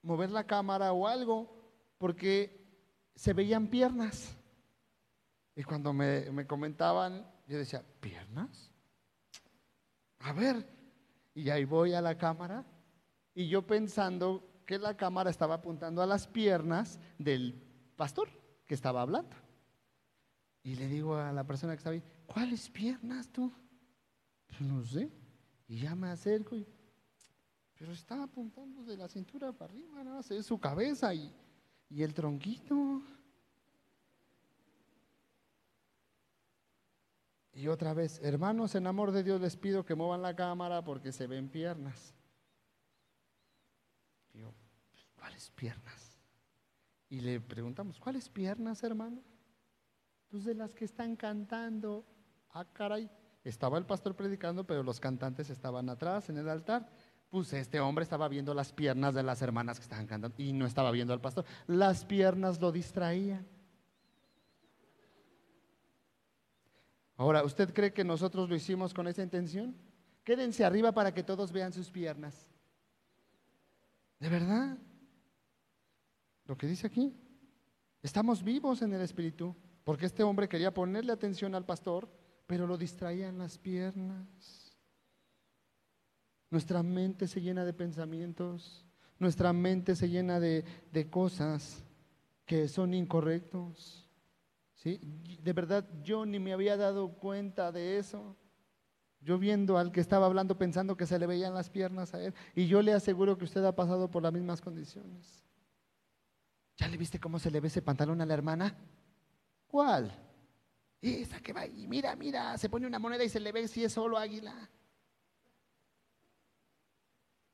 mover la cámara o algo porque se veían piernas. Y cuando me, comentaban, yo decía, ¿piernas? A ver, y ahí voy a la cámara y yo pensando que la cámara estaba apuntando a las piernas del pastor que estaba hablando. Y le digo a la persona que estaba ahí, ¿cuáles piernas tú? Pues no sé. Y ya me acerco y, pero está apuntando de la cintura para arriba, ¿no? Es su cabeza y, y el tronquito. Y otra vez, hermanos, en amor de Dios les pido que muevan la cámara porque se ven piernas. Y ¿cuáles piernas? Y le preguntamos, ¿cuáles piernas, hermano? Pues de las que están cantando. Ah, caray. Estaba el pastor predicando, pero los cantantes estaban atrás en el altar. Pues este hombre estaba viendo las piernas de las hermanas que estaban cantando y no estaba viendo al pastor. Las piernas lo distraían. Ahora, ¿usted cree que nosotros lo hicimos con esa intención? Quédense arriba para que todos vean sus piernas. ¿De verdad? Lo que dice aquí. Estamos vivos en el Espíritu, porque este hombre quería ponerle atención al pastor, pero lo distraían las piernas. Nuestra mente se llena de pensamientos, nuestra mente se llena de, de cosas que son incorrectos. De verdad, yo ni me había dado cuenta de eso. Yo viendo al que estaba hablando pensando que se le veían las piernas a él. Y yo le aseguro que usted ha pasado por las mismas condiciones. ¿Ya le viste cómo se le ve ese pantalón a la hermana? ¿Cuál? Esa que va y mira, mira, se pone una moneda y se le ve si es solo águila.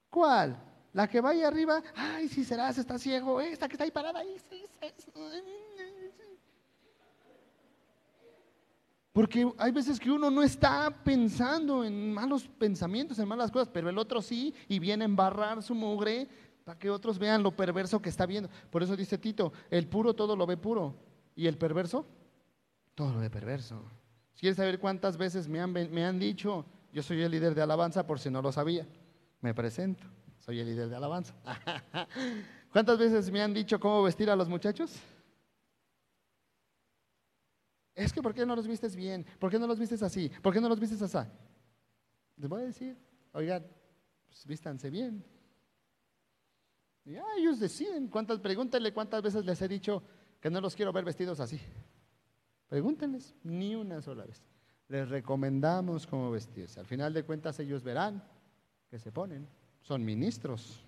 ¿Cuál? La que va ahí arriba, ay, si será, se está ciego. Esta que está ahí parada, ahí, sí, sí, Porque hay veces que uno no está pensando en malos pensamientos, en malas cosas, pero el otro sí y viene a embarrar su mugre para que otros vean lo perverso que está viendo. Por eso dice Tito, el puro todo lo ve puro y el perverso todo lo ve perverso. ¿Quieres saber cuántas veces me han, me han dicho, yo soy el líder de alabanza por si no lo sabía? Me presento, soy el líder de alabanza. ¿Cuántas veces me han dicho cómo vestir a los muchachos? Es que ¿por qué no los vistes bien? ¿Por qué no los vistes así? ¿Por qué no los vistes así? Les voy a decir, oigan, pues vístanse bien. Y ah, ellos deciden. ¿Cuántas, pregúntenle cuántas veces les he dicho que no los quiero ver vestidos así. Pregúntenles, ni una sola vez. Les recomendamos cómo vestirse. Al final de cuentas ellos verán que se ponen. Son ministros.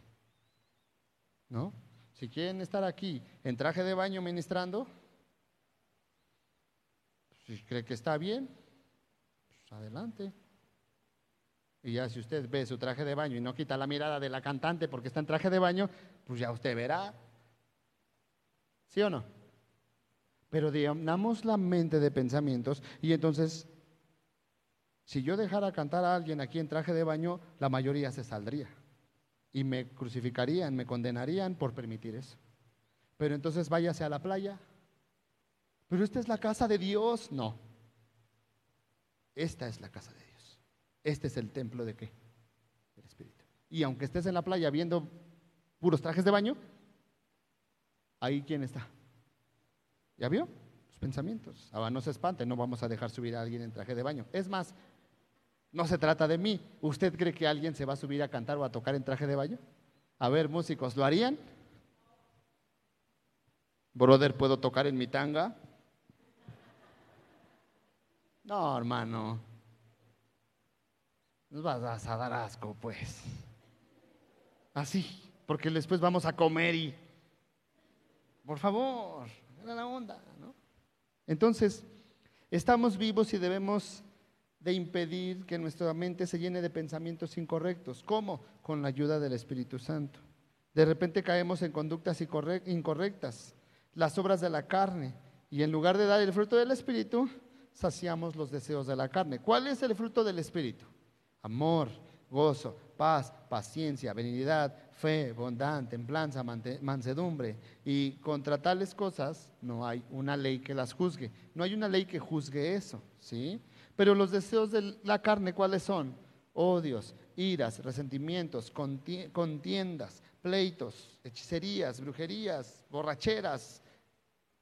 ¿No? Si quieren estar aquí en traje de baño ministrando, si cree que está bien, pues adelante. Y ya si usted ve su traje de baño y no quita la mirada de la cantante porque está en traje de baño, pues ya usted verá. ¿Sí o no? Pero llenamos la mente de pensamientos y entonces Si yo dejara cantar a alguien aquí en traje de baño, la mayoría se saldría y me crucificarían, me condenarían por permitir eso. Pero entonces váyase a la playa. Pero esta es la casa de Dios. No. Esta es la casa de Dios. Este es el templo de qué? Del Espíritu. Y aunque estés en la playa viendo puros trajes de baño, ahí quién está. ¿Ya vio? Los pensamientos. Ahora no se espante, no vamos a dejar subir a alguien en traje de baño. Es más, no se trata de mí. ¿Usted cree que alguien se va a subir a cantar o a tocar en traje de baño? A ver, músicos, ¿lo harían? Brother, ¿puedo tocar en mi tanga? No, hermano. Nos vas a dar asco, pues. Así, porque después vamos a comer y... Por favor, era la onda, ¿no? Entonces, estamos vivos y debemos de impedir que nuestra mente se llene de pensamientos incorrectos. ¿Cómo? Con la ayuda del Espíritu Santo. De repente caemos en conductas incorrectas, las obras de la carne, y en lugar de dar el fruto del Espíritu, saciamos los deseos de la carne. ¿Cuál es el fruto del Espíritu? Amor, gozo, paz, paciencia, benignidad, fe, bondad, templanza, mansedumbre. Y contra tales cosas no hay una ley que las juzgue. No hay una ley que juzgue eso, ¿sí? Pero los deseos de la carne, ¿cuáles son? Odios, iras, resentimientos, contiendas, pleitos, hechicerías, brujerías, borracheras,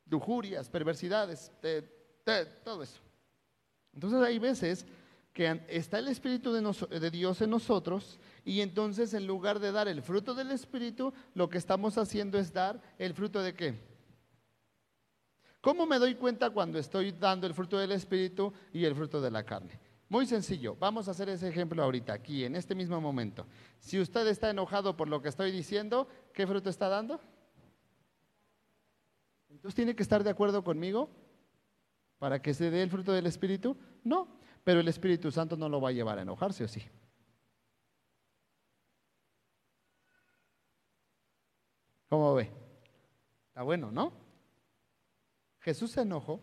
lujurias, perversidades, todo eso. Entonces hay veces que está el Espíritu de, de, Dios en nosotros y entonces en lugar de dar el fruto del Espíritu, lo que estamos haciendo es dar el fruto de qué? ¿Cómo me doy cuenta cuando estoy dando el fruto del Espíritu y el fruto de la carne? Muy sencillo, vamos a hacer ese ejemplo ahorita, aquí, en este mismo momento. Si usted está enojado por lo que estoy diciendo, ¿qué fruto está dando? Entonces tiene que estar de acuerdo conmigo para que se dé el fruto del Espíritu. No, pero el Espíritu Santo no lo va a llevar a enojarse, ¿o sí? ¿Cómo ve? Está bueno, ¿no? Jesús se enojó.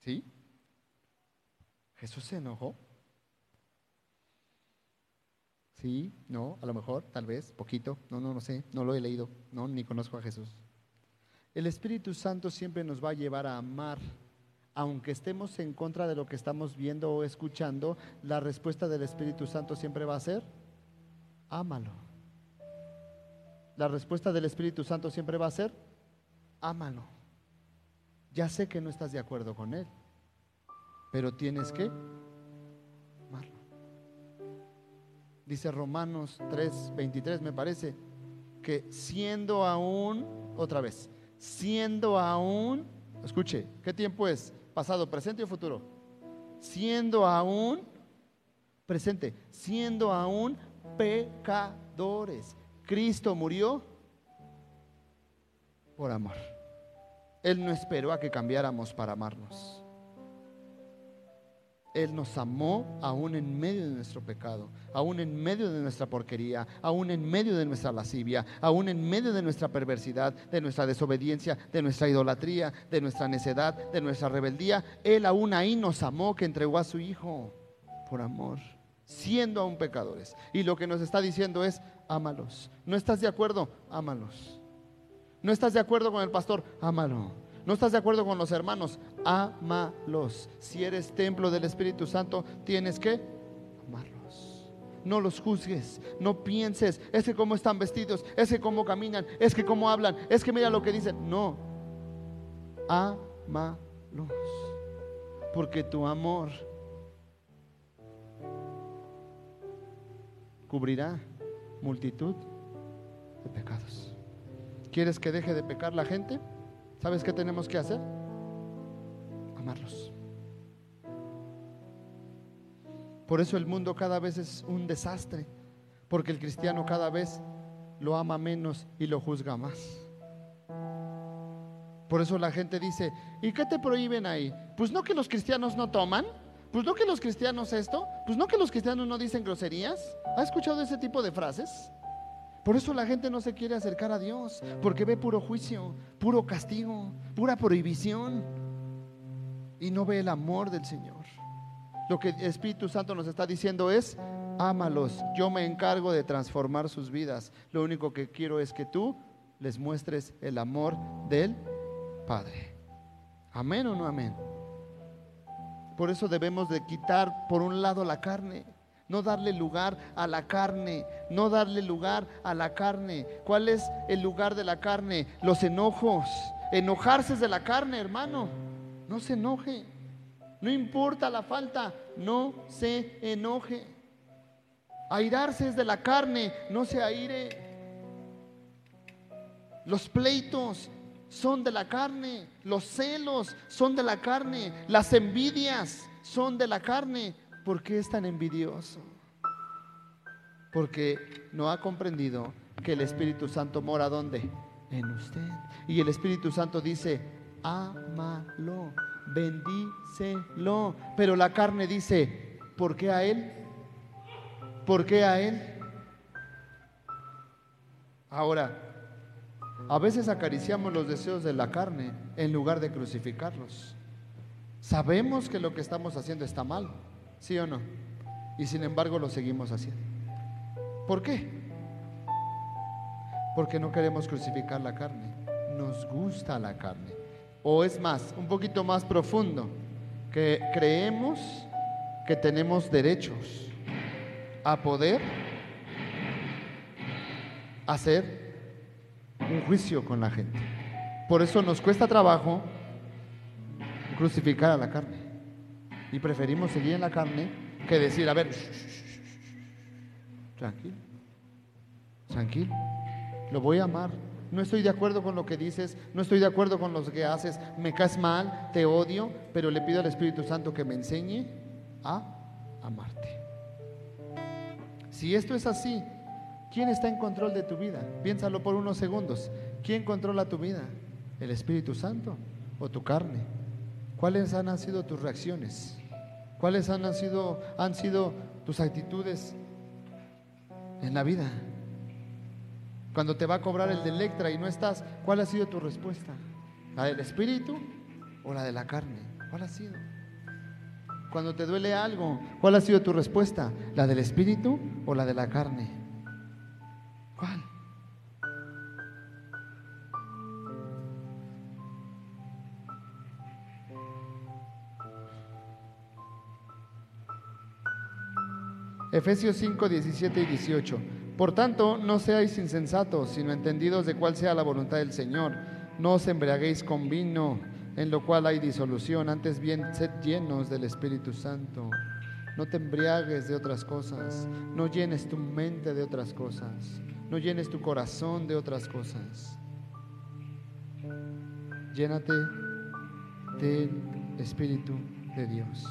¿Sí? Jesús se enojó. Sí, no, a lo mejor, tal vez, poquito, no, no, no sé, no lo he leído, no, ni conozco a Jesús. El Espíritu Santo siempre nos va a llevar a amar, aunque estemos en contra de lo que estamos viendo o escuchando, la respuesta del Espíritu Santo siempre va a ser, ámalo la respuesta del Espíritu Santo siempre va a ser, ámalo. Ya sé que no estás de acuerdo con Él, pero tienes que Dice Romanos 3, 23, me parece, que siendo aún, otra vez, siendo aún, escuche, ¿qué tiempo es? ¿Pasado, presente o futuro? Siendo aún, presente, siendo aún pecadores Cristo murió por amor. Él no esperó a que cambiáramos para amarnos. Él nos amó aún en medio de nuestro pecado, aún en medio de nuestra porquería, aún en medio de nuestra lascivia, aún en medio de nuestra perversidad, de nuestra desobediencia, de nuestra idolatría, de nuestra necedad, de nuestra rebeldía. Él aún ahí nos amó que entregó a su Hijo por amor, siendo aún pecadores. Y lo que nos está diciendo es, ámalos. ¿No estás de acuerdo? Ámalos. ¿No estás de acuerdo con el pastor? Ámalo. ¿No estás de acuerdo con los hermanos? Ámalos. Si eres templo del Espíritu Santo, tienes que amarlos. No los juzgues, no pienses, es que cómo están vestidos, es que cómo caminan, es que cómo hablan, es que mira lo que dicen. No, ámalos. Porque tu amor cubrirá multitud de pecados. ¿Quieres que deje de pecar la gente? ¿Sabes qué tenemos que hacer? Amarlos. Por eso el mundo cada vez es un desastre, porque el cristiano cada vez lo ama menos y lo juzga más. Por eso la gente dice, ¿y qué te prohíben ahí? Pues no que los cristianos no toman, pues no que los cristianos esto, pues no que los cristianos no dicen groserías. ¿Ha escuchado ese tipo de frases? Por eso la gente no se quiere acercar a Dios, porque ve puro juicio, puro castigo, pura prohibición. Y no ve el amor del Señor. Lo que el Espíritu Santo nos está diciendo es, ámalos, yo me encargo de transformar sus vidas. Lo único que quiero es que tú les muestres el amor del Padre. Amén o no amén. Por eso debemos de quitar por un lado la carne, no darle lugar a la carne, no darle lugar a la carne. ¿Cuál es el lugar de la carne? Los enojos. Enojarse es de la carne, hermano. No se enoje. No importa la falta, no se enoje. Airarse es de la carne, no se aire. Los pleitos son de la carne, los celos son de la carne, las envidias son de la carne. ¿Por qué es tan envidioso? Porque no ha comprendido que el Espíritu Santo mora donde? En usted. Y el Espíritu Santo dice, ámalo, bendícelo. Pero la carne dice, ¿por qué a Él? ¿Por qué a Él? Ahora, a veces acariciamos los deseos de la carne en lugar de crucificarlos. Sabemos que lo que estamos haciendo está mal, ¿sí o no? Y sin embargo lo seguimos haciendo. ¿Por qué? Porque no queremos crucificar la carne. Nos gusta la carne. O es más, un poquito más profundo, que creemos que tenemos derechos a poder hacer un juicio con la gente. Por eso nos cuesta trabajo crucificar a la carne. Y preferimos seguir en la carne que decir, a ver, tranquilo, tranquilo, lo voy a amar. No estoy de acuerdo con lo que dices, no estoy de acuerdo con lo que haces, me caes mal, te odio, pero le pido al Espíritu Santo que me enseñe a amarte. Si esto es así, ¿quién está en control de tu vida? Piénsalo por unos segundos. ¿Quién controla tu vida? ¿El Espíritu Santo o tu carne? ¿Cuáles han sido tus reacciones? ¿Cuáles han sido, han sido tus actitudes en la vida? Cuando te va a cobrar el de Electra y no estás, ¿cuál ha sido tu respuesta? ¿La del Espíritu o la de la carne? ¿Cuál ha sido? Cuando te duele algo, ¿cuál ha sido tu respuesta? ¿La del Espíritu o la de la carne? ¿Cuál? Efesios 5, 17 y 18. Por tanto, no seáis insensatos, sino entendidos de cuál sea la voluntad del Señor. No os embriaguéis con vino, en lo cual hay disolución, antes bien sed llenos del Espíritu Santo. No te embriagues de otras cosas, no llenes tu mente de otras cosas, no llenes tu corazón de otras cosas. Llénate del Espíritu de Dios.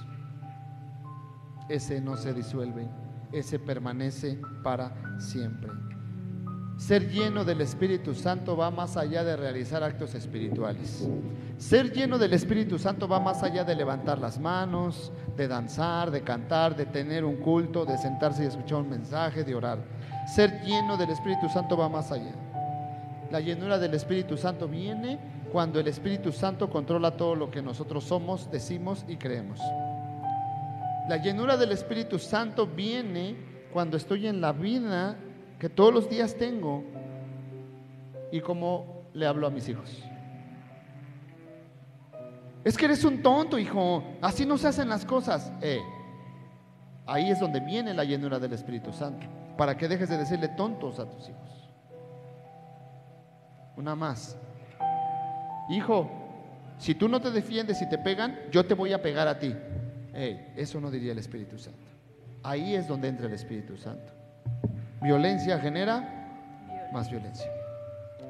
Ese no se disuelve ese permanece para siempre. Ser lleno del Espíritu Santo va más allá de realizar actos espirituales. Ser lleno del Espíritu Santo va más allá de levantar las manos, de danzar, de cantar, de tener un culto, de sentarse y escuchar un mensaje, de orar. Ser lleno del Espíritu Santo va más allá. La llenura del Espíritu Santo viene cuando el Espíritu Santo controla todo lo que nosotros somos, decimos y creemos. La llenura del Espíritu Santo viene cuando estoy en la vida que todos los días tengo y como le hablo a mis hijos. Es que eres un tonto, hijo. Así no se hacen las cosas. Eh, ahí es donde viene la llenura del Espíritu Santo. Para que dejes de decirle tontos a tus hijos. Una más. Hijo, si tú no te defiendes y te pegan, yo te voy a pegar a ti eso no diría el Espíritu Santo. Ahí es donde entra el Espíritu Santo. Violencia genera más violencia.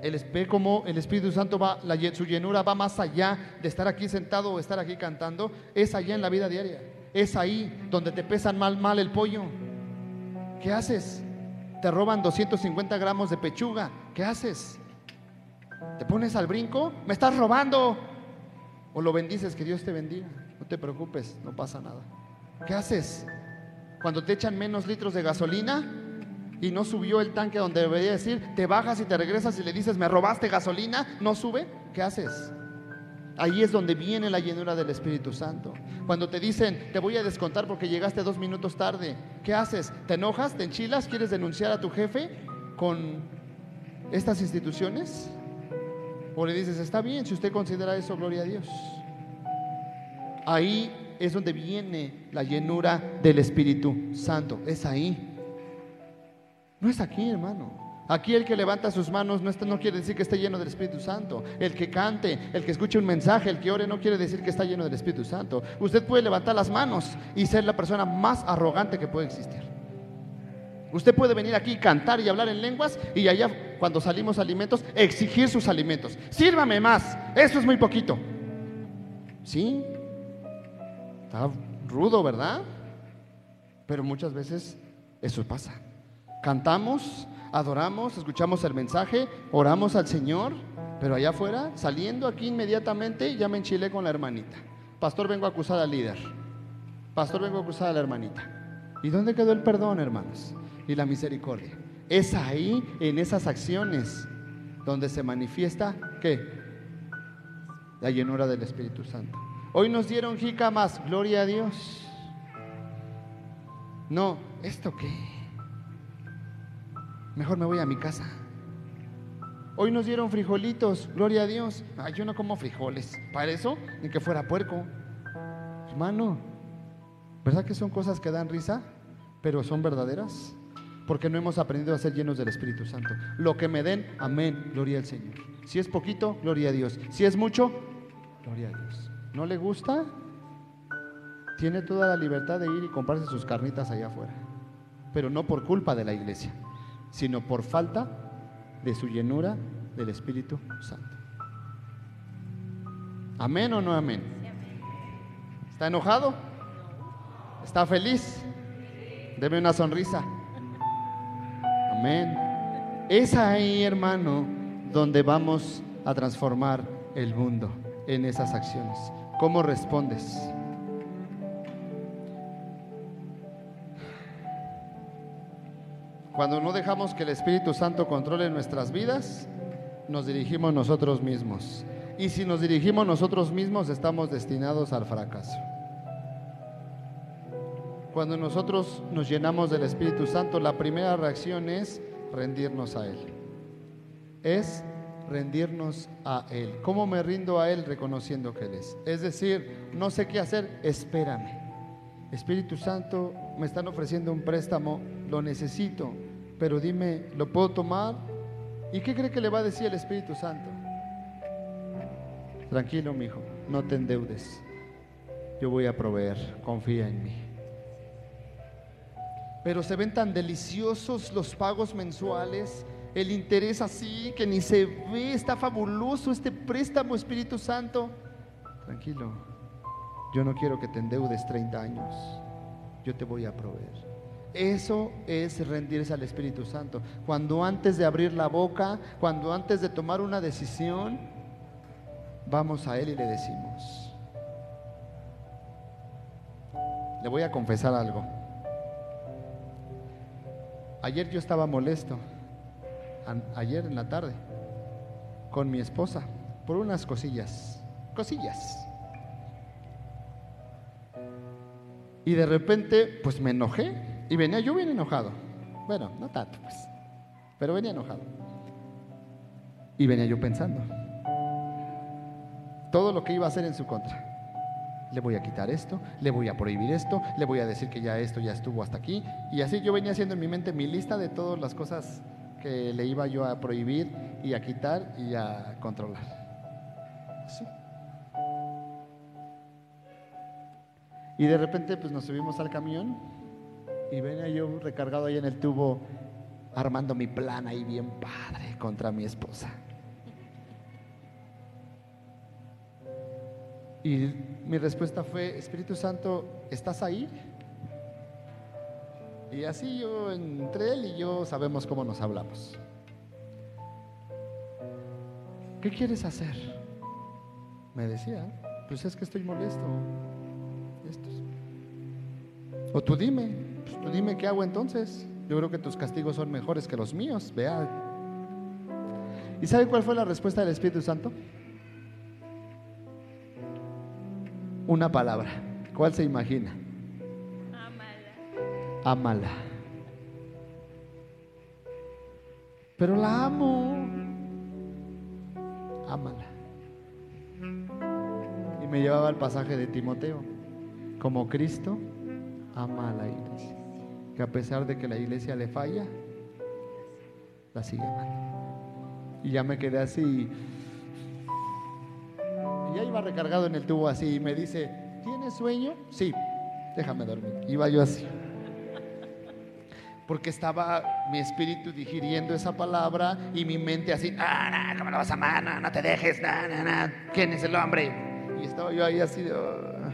El, ve como el Espíritu Santo va, su llenura va más allá de estar aquí sentado o estar aquí cantando, es allá en la vida diaria. Es ahí donde te pesan mal, mal el pollo. ¿Qué haces? Te roban 250 gramos de pechuga. ¿Qué haces? ¿Te pones al brinco? ¿Me estás robando? ¿O lo bendices? Que Dios te bendiga. No te preocupes, no pasa nada. ¿Qué haces? Cuando te echan menos litros de gasolina y no subió el tanque donde debería decir, te bajas y te regresas y le dices, me robaste gasolina, no sube, ¿qué haces? Ahí es donde viene la llenura del Espíritu Santo. Cuando te dicen, te voy a descontar porque llegaste dos minutos tarde, ¿qué haces? ¿Te enojas? ¿Te enchilas? ¿Quieres denunciar a tu jefe con estas instituciones? ¿O le dices, está bien, si usted considera eso, gloria a Dios? Ahí es donde viene la llenura del Espíritu Santo. Es ahí. No es aquí, hermano. Aquí el que levanta sus manos no, está, no, quiere decir que esté lleno del Espíritu Santo. El que cante, el que escuche un mensaje, el que ore no quiere decir que está lleno del Espíritu Santo. Usted puede levantar las manos y ser la persona más arrogante que puede existir. Usted puede venir aquí, cantar y hablar en lenguas y allá cuando salimos alimentos, exigir sus alimentos. Sírvame más, eso es muy poquito. ¿Sí? Rudo, ¿verdad? Pero muchas veces eso pasa. Cantamos, adoramos, escuchamos el mensaje, oramos al Señor, pero allá afuera, saliendo aquí inmediatamente, ya me enchilé con la hermanita. Pastor, vengo a acusar al líder. Pastor, vengo a acusar a la hermanita. ¿Y dónde quedó el perdón, hermanos? Y la misericordia. Es ahí, en esas acciones, donde se manifiesta, ¿qué? La llenura del Espíritu Santo. Hoy nos dieron más gloria a Dios. No, ¿esto qué? mejor me voy a mi casa. Hoy nos dieron frijolitos, gloria a Dios. Ay, yo no como frijoles. Para eso, ni que fuera puerco. Hermano, ¿verdad que son cosas que dan risa, pero son verdaderas? Porque no hemos aprendido a ser llenos del Espíritu Santo. Lo que me den, amén, gloria al Señor. Si es poquito, gloria a Dios. Si es mucho, gloria a Dios. ¿No le gusta? Tiene toda la libertad de ir y comprarse sus carnitas allá afuera. Pero no por culpa de la iglesia sino por falta de su llenura del Espíritu Santo. ¿Amén o no amén? ¿Está enojado? ¿Está feliz? Deme una sonrisa. Amén. Es ahí, hermano, donde vamos a transformar el mundo en esas acciones. ¿Cómo respondes? Cuando no dejamos que el Espíritu Santo controle nuestras vidas, nos dirigimos nosotros mismos. Y si nos dirigimos nosotros mismos, estamos destinados al fracaso. Cuando nosotros nos llenamos del Espíritu Santo, la primera reacción es rendirnos a Él. Es rendirnos a Él. ¿Cómo me rindo a Él reconociendo que Él es? Es decir, no sé qué hacer, espérame. Espíritu Santo, me están ofreciendo un préstamo, lo necesito, pero dime, ¿lo puedo tomar? ¿Y qué cree que le va a decir el Espíritu Santo? Tranquilo, mi hijo, no te endeudes. Yo voy a proveer, confía en mí. Pero se ven tan deliciosos los pagos mensuales, el interés así que ni se ve, está fabuloso este préstamo Espíritu Santo. Tranquilo, yo no quiero que te endeudes 30 años, yo te voy a proveer. Eso es rendirse al Espíritu Santo. Cuando antes de abrir la boca, cuando antes de tomar una decisión, vamos a Él y le decimos, le voy a confesar algo. Ayer yo estaba molesto, ayer en la tarde, con mi esposa, por unas cosillas, cosillas. Y de repente, pues me enojé y venía yo bien enojado. Bueno, no tanto, pues. Pero venía enojado. Y venía yo pensando. Todo lo que iba a hacer en su contra. Le voy a quitar esto, le voy a prohibir esto, le voy a decir que ya esto ya estuvo hasta aquí. Y así yo venía haciendo en mi mente mi lista de todas las cosas que le iba yo a prohibir y a quitar y a controlar. Y de repente pues nos subimos al camión y venía yo recargado ahí en el tubo, armando mi plan ahí bien padre contra mi esposa. Y mi respuesta fue, Espíritu Santo, ¿estás ahí? Y así yo, entre él y yo, sabemos cómo nos hablamos. ¿Qué quieres hacer? Me decía, pues es que estoy molesto. O tú dime, pues dime qué hago entonces. Yo creo que tus castigos son mejores que los míos. Vea. ¿Y sabe cuál fue la respuesta del Espíritu Santo? una palabra. ¿Cuál se imagina? Ámala. Pero la amo. Ámala. Y me llevaba al pasaje de Timoteo. Como Cristo ama a la iglesia. Que a pesar de que la iglesia le falla, la sigue amando. Y ya me quedé así. Y ya iba recargado en el tubo así y me dice, ¿tienes sueño? Sí, déjame dormir. Iba yo así. Porque estaba mi espíritu digiriendo esa palabra y mi mente así, ah, no, ¿cómo lo vas a amar? No, te dejes, no, no, no. ¿Quién es el hombre? Y estaba yo ahí así. "Ah".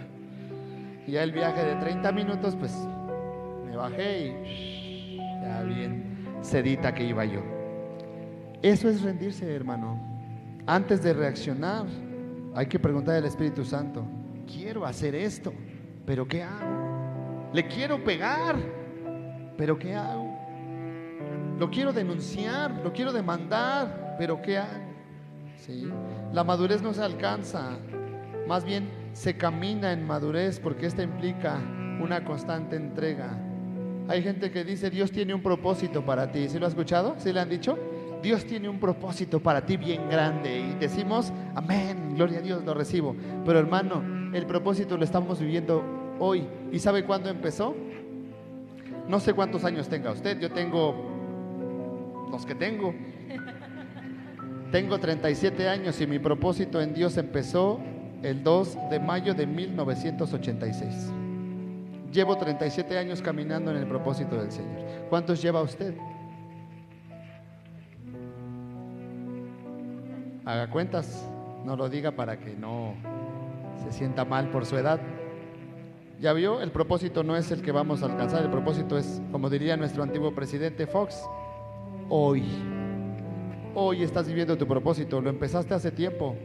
Y ya el viaje de 30 minutos, pues me bajé y ya bien sedita que iba yo. Eso es rendirse, hermano. Antes de reaccionar, hay que preguntar al Espíritu Santo, quiero hacer esto, pero ¿qué hago? Le quiero pegar, pero ¿qué hago? Lo quiero denunciar, lo quiero demandar, pero ¿qué hago? ¿Sí? La madurez no se alcanza, más bien se camina en madurez porque esta implica una constante entrega. Hay gente que dice, Dios tiene un propósito para ti. ¿Sí lo ha escuchado? ¿Sí le han dicho? Dios tiene un propósito para ti bien grande. Y decimos, amén, gloria a Dios, lo recibo. Pero hermano, el propósito lo estamos viviendo hoy. ¿Y sabe cuándo empezó? No sé cuántos años tenga usted. Yo tengo los que tengo. Tengo 37 años y mi propósito en Dios empezó el 2 de mayo de 1986. Llevo 37 años caminando en el propósito del Señor. ¿Cuántos lleva usted? Haga cuentas, no lo diga para que no se sienta mal por su edad. ¿Ya vio? El propósito no es el que vamos a alcanzar, el propósito es, como diría nuestro antiguo presidente Fox, hoy. Hoy estás viviendo tu propósito, lo empezaste hace tiempo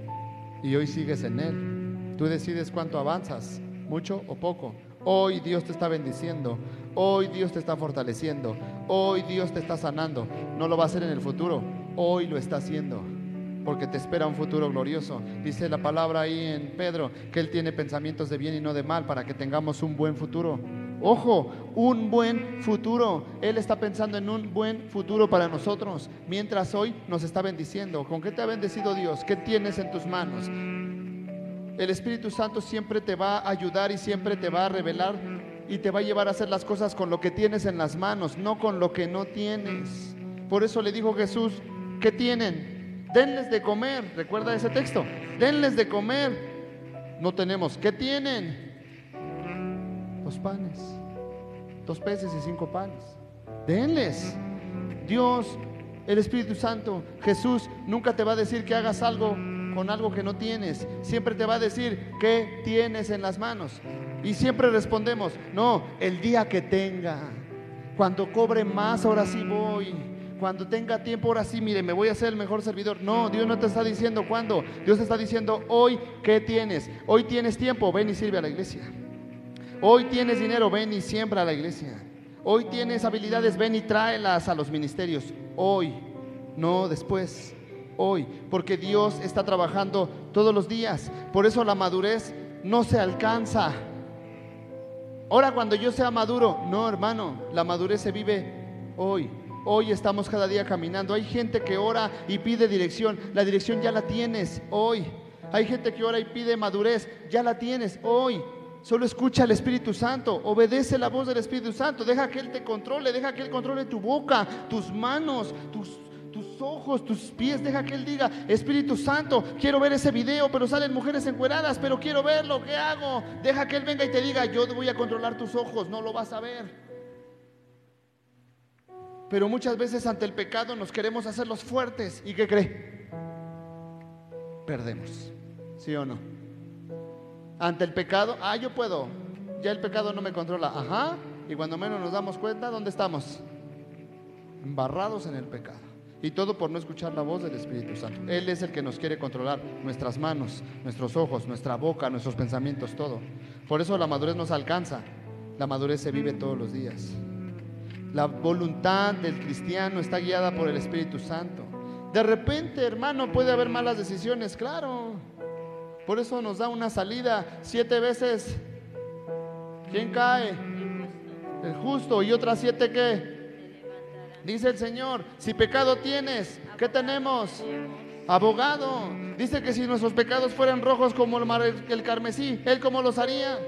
y hoy sigues en él. Tú decides cuánto avanzas, mucho o poco. Hoy Dios te está bendiciendo, hoy Dios te está fortaleciendo, hoy Dios te está sanando. No lo va a hacer en el futuro, hoy lo está haciendo porque te espera un futuro glorioso. Dice la palabra ahí en Pedro que Él tiene pensamientos de bien y no de mal para que tengamos un buen futuro. Ojo, un buen futuro. Él está pensando en un buen futuro para nosotros, mientras hoy nos está bendiciendo. ¿Con qué te ha bendecido Dios? ¿Qué tienes en tus manos? El Espíritu Santo siempre te va a ayudar y siempre te va a revelar y te va a llevar a hacer las cosas con lo que tienes en las manos, no con lo que no tienes. Por eso le dijo Jesús, ¿qué tienen? Denles de comer. ¿Recuerda ese texto? Denles de comer. No tenemos. ¿Qué tienen? Dos panes. Dos peces y cinco panes. Denles. Dios, el Espíritu Santo, Jesús nunca te va a decir que hagas algo con algo que no tienes. Siempre te va a decir qué tienes en las manos. Y siempre respondemos, no, el día que tenga. Cuando cobre más, ahora sí voy. Cuando tenga tiempo, ahora sí, mire, me voy a ser el mejor servidor. No, Dios no te está diciendo cuándo. Dios te está diciendo hoy, ¿qué tienes? Hoy tienes tiempo, ven y sirve a la iglesia. Hoy tienes dinero, ven y siembra a la iglesia. Hoy tienes habilidades, ven y tráelas a los ministerios. Hoy, no después. Hoy, porque Dios está trabajando todos los días. Por eso la madurez no se alcanza. Ahora cuando yo sea maduro, no hermano, la madurez se vive hoy. Hoy estamos cada día caminando. Hay gente que ora y pide dirección. La dirección ya la tienes hoy. Hay gente que ora y pide madurez. Ya la tienes hoy. Solo escucha al Espíritu Santo. Obedece la voz del Espíritu Santo. Deja que Él te controle. Deja que Él controle tu boca, tus manos, tus, tus ojos, tus pies. Deja que Él diga, Espíritu Santo, quiero ver ese video, pero salen mujeres encueradas, pero quiero verlo. ¿Qué hago? Deja que Él venga y te diga, yo voy a controlar tus ojos. No lo vas a ver. Pero muchas veces ante el pecado nos queremos hacer los fuertes. ¿Y qué cree? Perdemos. ¿Sí o no? Ante el pecado, ah, yo puedo. Ya el pecado no me controla. Ajá. Y cuando menos nos damos cuenta, ¿dónde estamos? Embarrados en el pecado. Y todo por no escuchar la voz del Espíritu Santo. Él es el que nos quiere controlar nuestras manos, nuestros ojos, nuestra boca, nuestros pensamientos, todo. Por eso la madurez nos alcanza. La madurez se vive todos los días. La voluntad del cristiano está guiada por el Espíritu Santo. De repente, hermano, puede haber malas decisiones, claro. Por eso nos da una salida siete veces. ¿Quién cae? El justo. ¿Y otras siete qué? Dice el Señor, si pecado tienes, ¿qué tenemos? Abogado. Dice que si nuestros pecados fueran rojos como el carmesí, Él cómo los haría.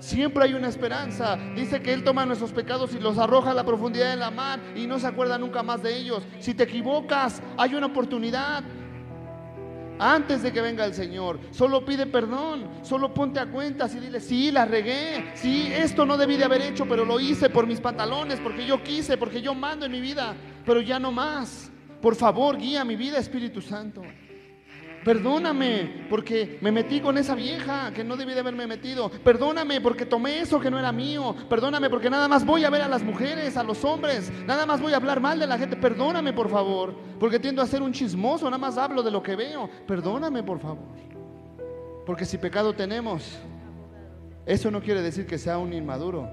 Siempre hay una esperanza. Dice que Él toma nuestros pecados y los arroja a la profundidad de la mar y no se acuerda nunca más de ellos. Si te equivocas, hay una oportunidad. Antes de que venga el Señor, solo pide perdón, solo ponte a cuentas y dile, sí, la regué, sí, esto no debí de haber hecho, pero lo hice por mis pantalones, porque yo quise, porque yo mando en mi vida, pero ya no más. Por favor, guía mi vida, Espíritu Santo. Perdóname porque me metí con esa vieja que no debí de haberme metido. Perdóname porque tomé eso que no era mío. Perdóname porque nada más voy a ver a las mujeres, a los hombres. Nada más voy a hablar mal de la gente. Perdóname, por favor. Porque tiendo a ser un chismoso. Nada más hablo de lo que veo. Perdóname, por favor. Porque si pecado tenemos, eso no quiere decir que sea un inmaduro.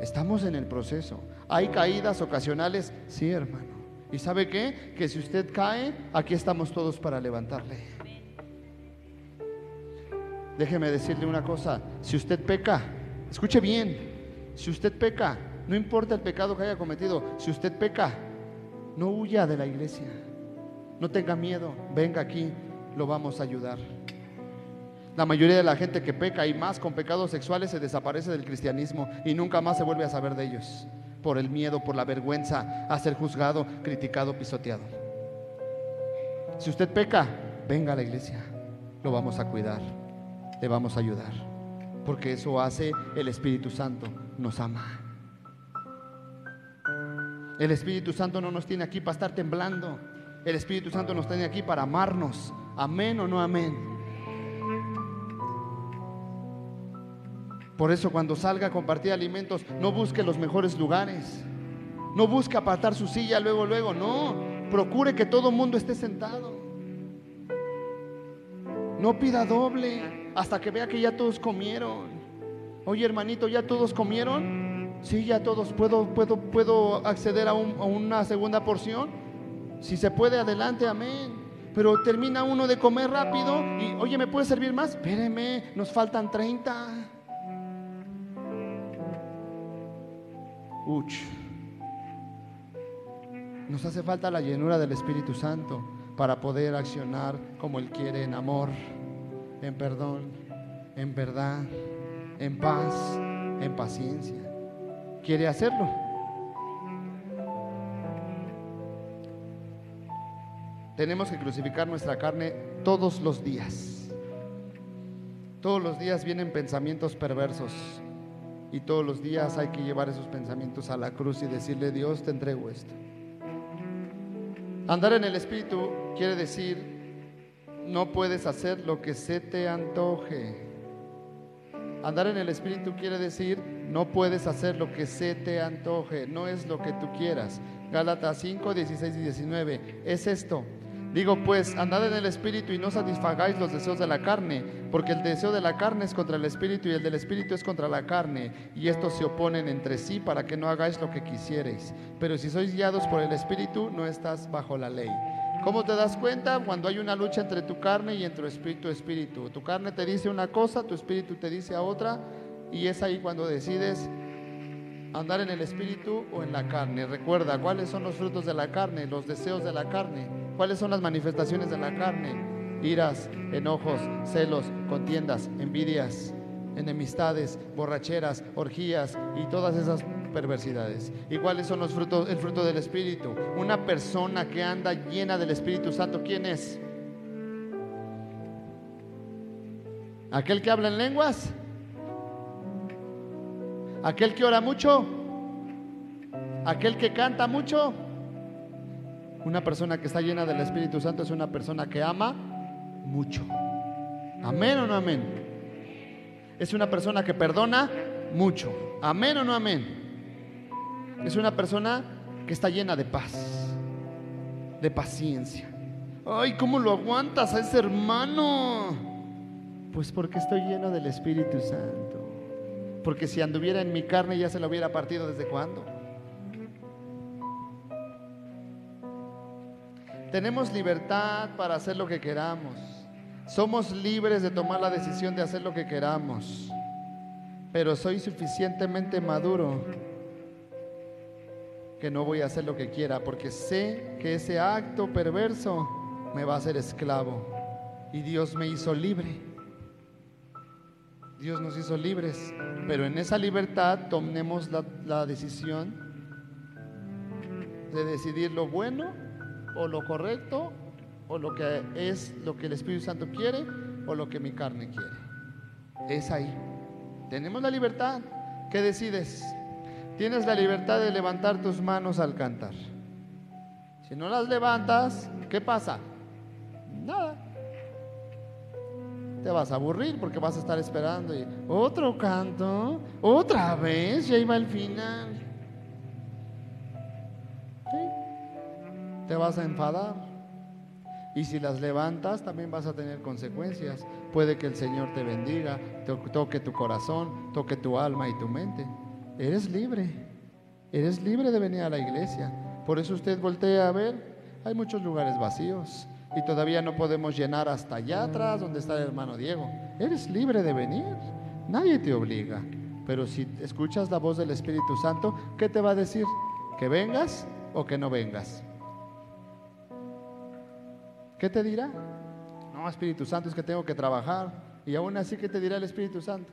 Estamos en el proceso. Hay caídas ocasionales, sí, hermano. ¿Y sabe qué? Que si usted cae, aquí estamos todos para levantarle. Déjeme decirle una cosa, si usted peca, escuche bien, si usted peca, no importa el pecado que haya cometido, si usted peca, no huya de la iglesia, no tenga miedo, venga aquí, lo vamos a ayudar. La mayoría de la gente que peca y más con pecados sexuales se desaparece del cristianismo y nunca más se vuelve a saber de ellos por el miedo, por la vergüenza a ser juzgado, criticado, pisoteado. Si usted peca, venga a la iglesia, lo vamos a cuidar le vamos a ayudar. Porque eso hace el Espíritu Santo, nos ama. El Espíritu Santo no nos tiene aquí para estar temblando. El Espíritu Santo nos tiene aquí para amarnos. Amén o no amén. Por eso cuando salga a compartir alimentos, no busque los mejores lugares. No busque apartar su silla luego, luego. No, procure que todo el mundo esté sentado. No pida doble hasta que vea que ya todos comieron. Oye, hermanito, ¿ya todos comieron? Sí, ya todos. ¿Puedo, puedo, puedo acceder a, una segunda porción? Si se puede, adelante, amén. Pero termina uno de comer rápido y, oye, ¿me puede servir más? Espéreme, nos faltan 30. Uch. Nos hace falta la llenura del Espíritu Santo para poder accionar como Él quiere en amor en perdón, en verdad, en paz, en paciencia. ¿Quiere hacerlo? Tenemos que crucificar nuestra carne todos los días. Todos los días vienen pensamientos perversos y todos los días hay que llevar esos pensamientos a la cruz y decirle, Dios, te entrego esto. Andar en el Espíritu quiere decir no puedes hacer lo que se te antoje. Andar en el Espíritu quiere decir, no puedes hacer lo que se te antoje, no es lo que tú quieras. Gálatas 5, 16 y 19. Es esto. Digo pues, andad en el Espíritu y no satisfagáis los deseos de la carne, porque el deseo de la carne es contra el Espíritu y el del Espíritu es contra la carne, y estos se oponen entre sí para que no hagáis lo que quisierais. Pero si sois guiados por el Espíritu, no estás bajo la ley. ¿Cómo te das cuenta? Cuando hay una lucha entre tu carne y entre tu espíritu. Tu carne te dice una cosa, tu espíritu te dice a otra, y es ahí cuando decides andar en el espíritu o en la carne. Recuerda, ¿cuáles son los frutos de la carne? Los deseos de la carne. ¿Cuáles son las manifestaciones de la carne? Iras, enojos, celos, contiendas, envidias, enemistades, borracheras, orgías y todas esas perversidades. ¿Y cuáles son los frutos, el fruto del Espíritu? Una persona que anda llena del Espíritu Santo, ¿quién es? ¿Aquel que habla en lenguas? ¿Aquel que ora mucho? ¿Aquel que canta mucho? Una persona que está llena del Espíritu Santo es una persona que ama mucho. ¿Amén o no amén? Es una persona que perdona mucho. ¿Amén o no amén? Es una persona que está llena de paz, de paciencia. Ay, ¿cómo lo aguantas a ese hermano? Pues porque estoy lleno del Espíritu Santo. Porque si anduviera en mi carne ya se lo hubiera partido desde cuándo. Tenemos libertad para hacer lo que queramos. Somos libres de tomar la decisión de hacer lo que queramos, pero soy suficientemente maduro que no voy a hacer lo que quiera, porque sé que ese acto perverso me va a hacer esclavo. Y Dios me hizo libre. Dios nos hizo libres, pero en esa libertad tomemos la, la decisión de decidir lo bueno o lo correcto o lo que es lo que el Espíritu Santo quiere o lo que mi carne quiere. Es ahí. Tenemos la libertad. ¿Qué decides? Tienes la libertad de levantar tus manos al cantar. Si no las levantas, ¿qué pasa? Nada. Te vas a aburrir porque vas a estar esperando y otro canto, otra vez, ya iba al final. Te vas a enfadar. Y si las levantas, también vas a tener consecuencias. Puede que el Señor te bendiga, toque tu corazón, toque tu alma y tu mente. Eres libre. Eres libre de venir a la iglesia. Por eso usted voltea a ver, hay muchos lugares vacíos y todavía no podemos llenar hasta allá atrás donde está el hermano Diego. Eres libre de venir. Nadie te obliga. Pero si escuchas la voz del Espíritu Santo, ¿qué te va a decir? ¿Que vengas o que no vengas? ¿Qué te dirá? No, Espíritu Santo, es que tengo que trabajar. Y aún así, ¿qué te dirá el Espíritu Santo?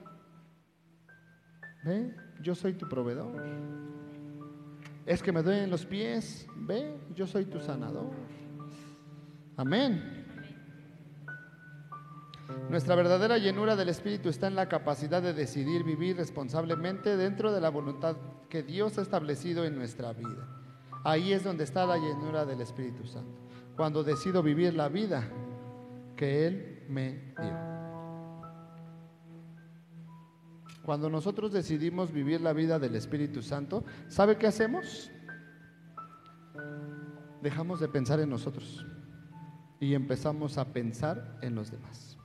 Ve, yo soy tu proveedor. Es que me duelen los pies. Ve, yo soy tu sanador. Amén. Nuestra verdadera llenura del Espíritu está en la capacidad de decidir vivir responsablemente dentro de la voluntad que Dios ha establecido en nuestra vida. Ahí es donde está la llenura del Espíritu Santo. Cuando decido vivir la vida que Él me dio. Cuando nosotros decidimos vivir la vida del Espíritu Santo, ¿sabe qué hacemos? Dejamos de pensar en nosotros y empezamos a pensar en los demás.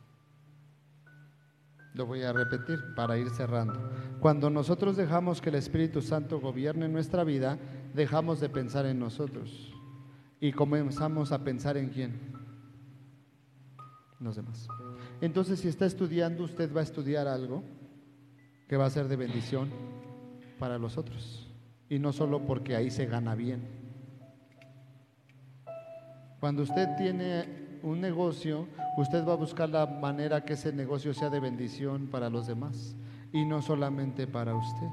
Lo voy a repetir para ir cerrando. Cuando nosotros dejamos que el Espíritu Santo gobierne nuestra vida, dejamos de pensar en nosotros y comenzamos a pensar en quién. Los demás. Entonces, si está estudiando, usted va a estudiar algo que va a ser de bendición para los otros. Y no solo porque ahí se gana bien. Cuando usted tiene un negocio, usted va a buscar la manera que ese negocio sea de bendición para los demás y no solamente para usted.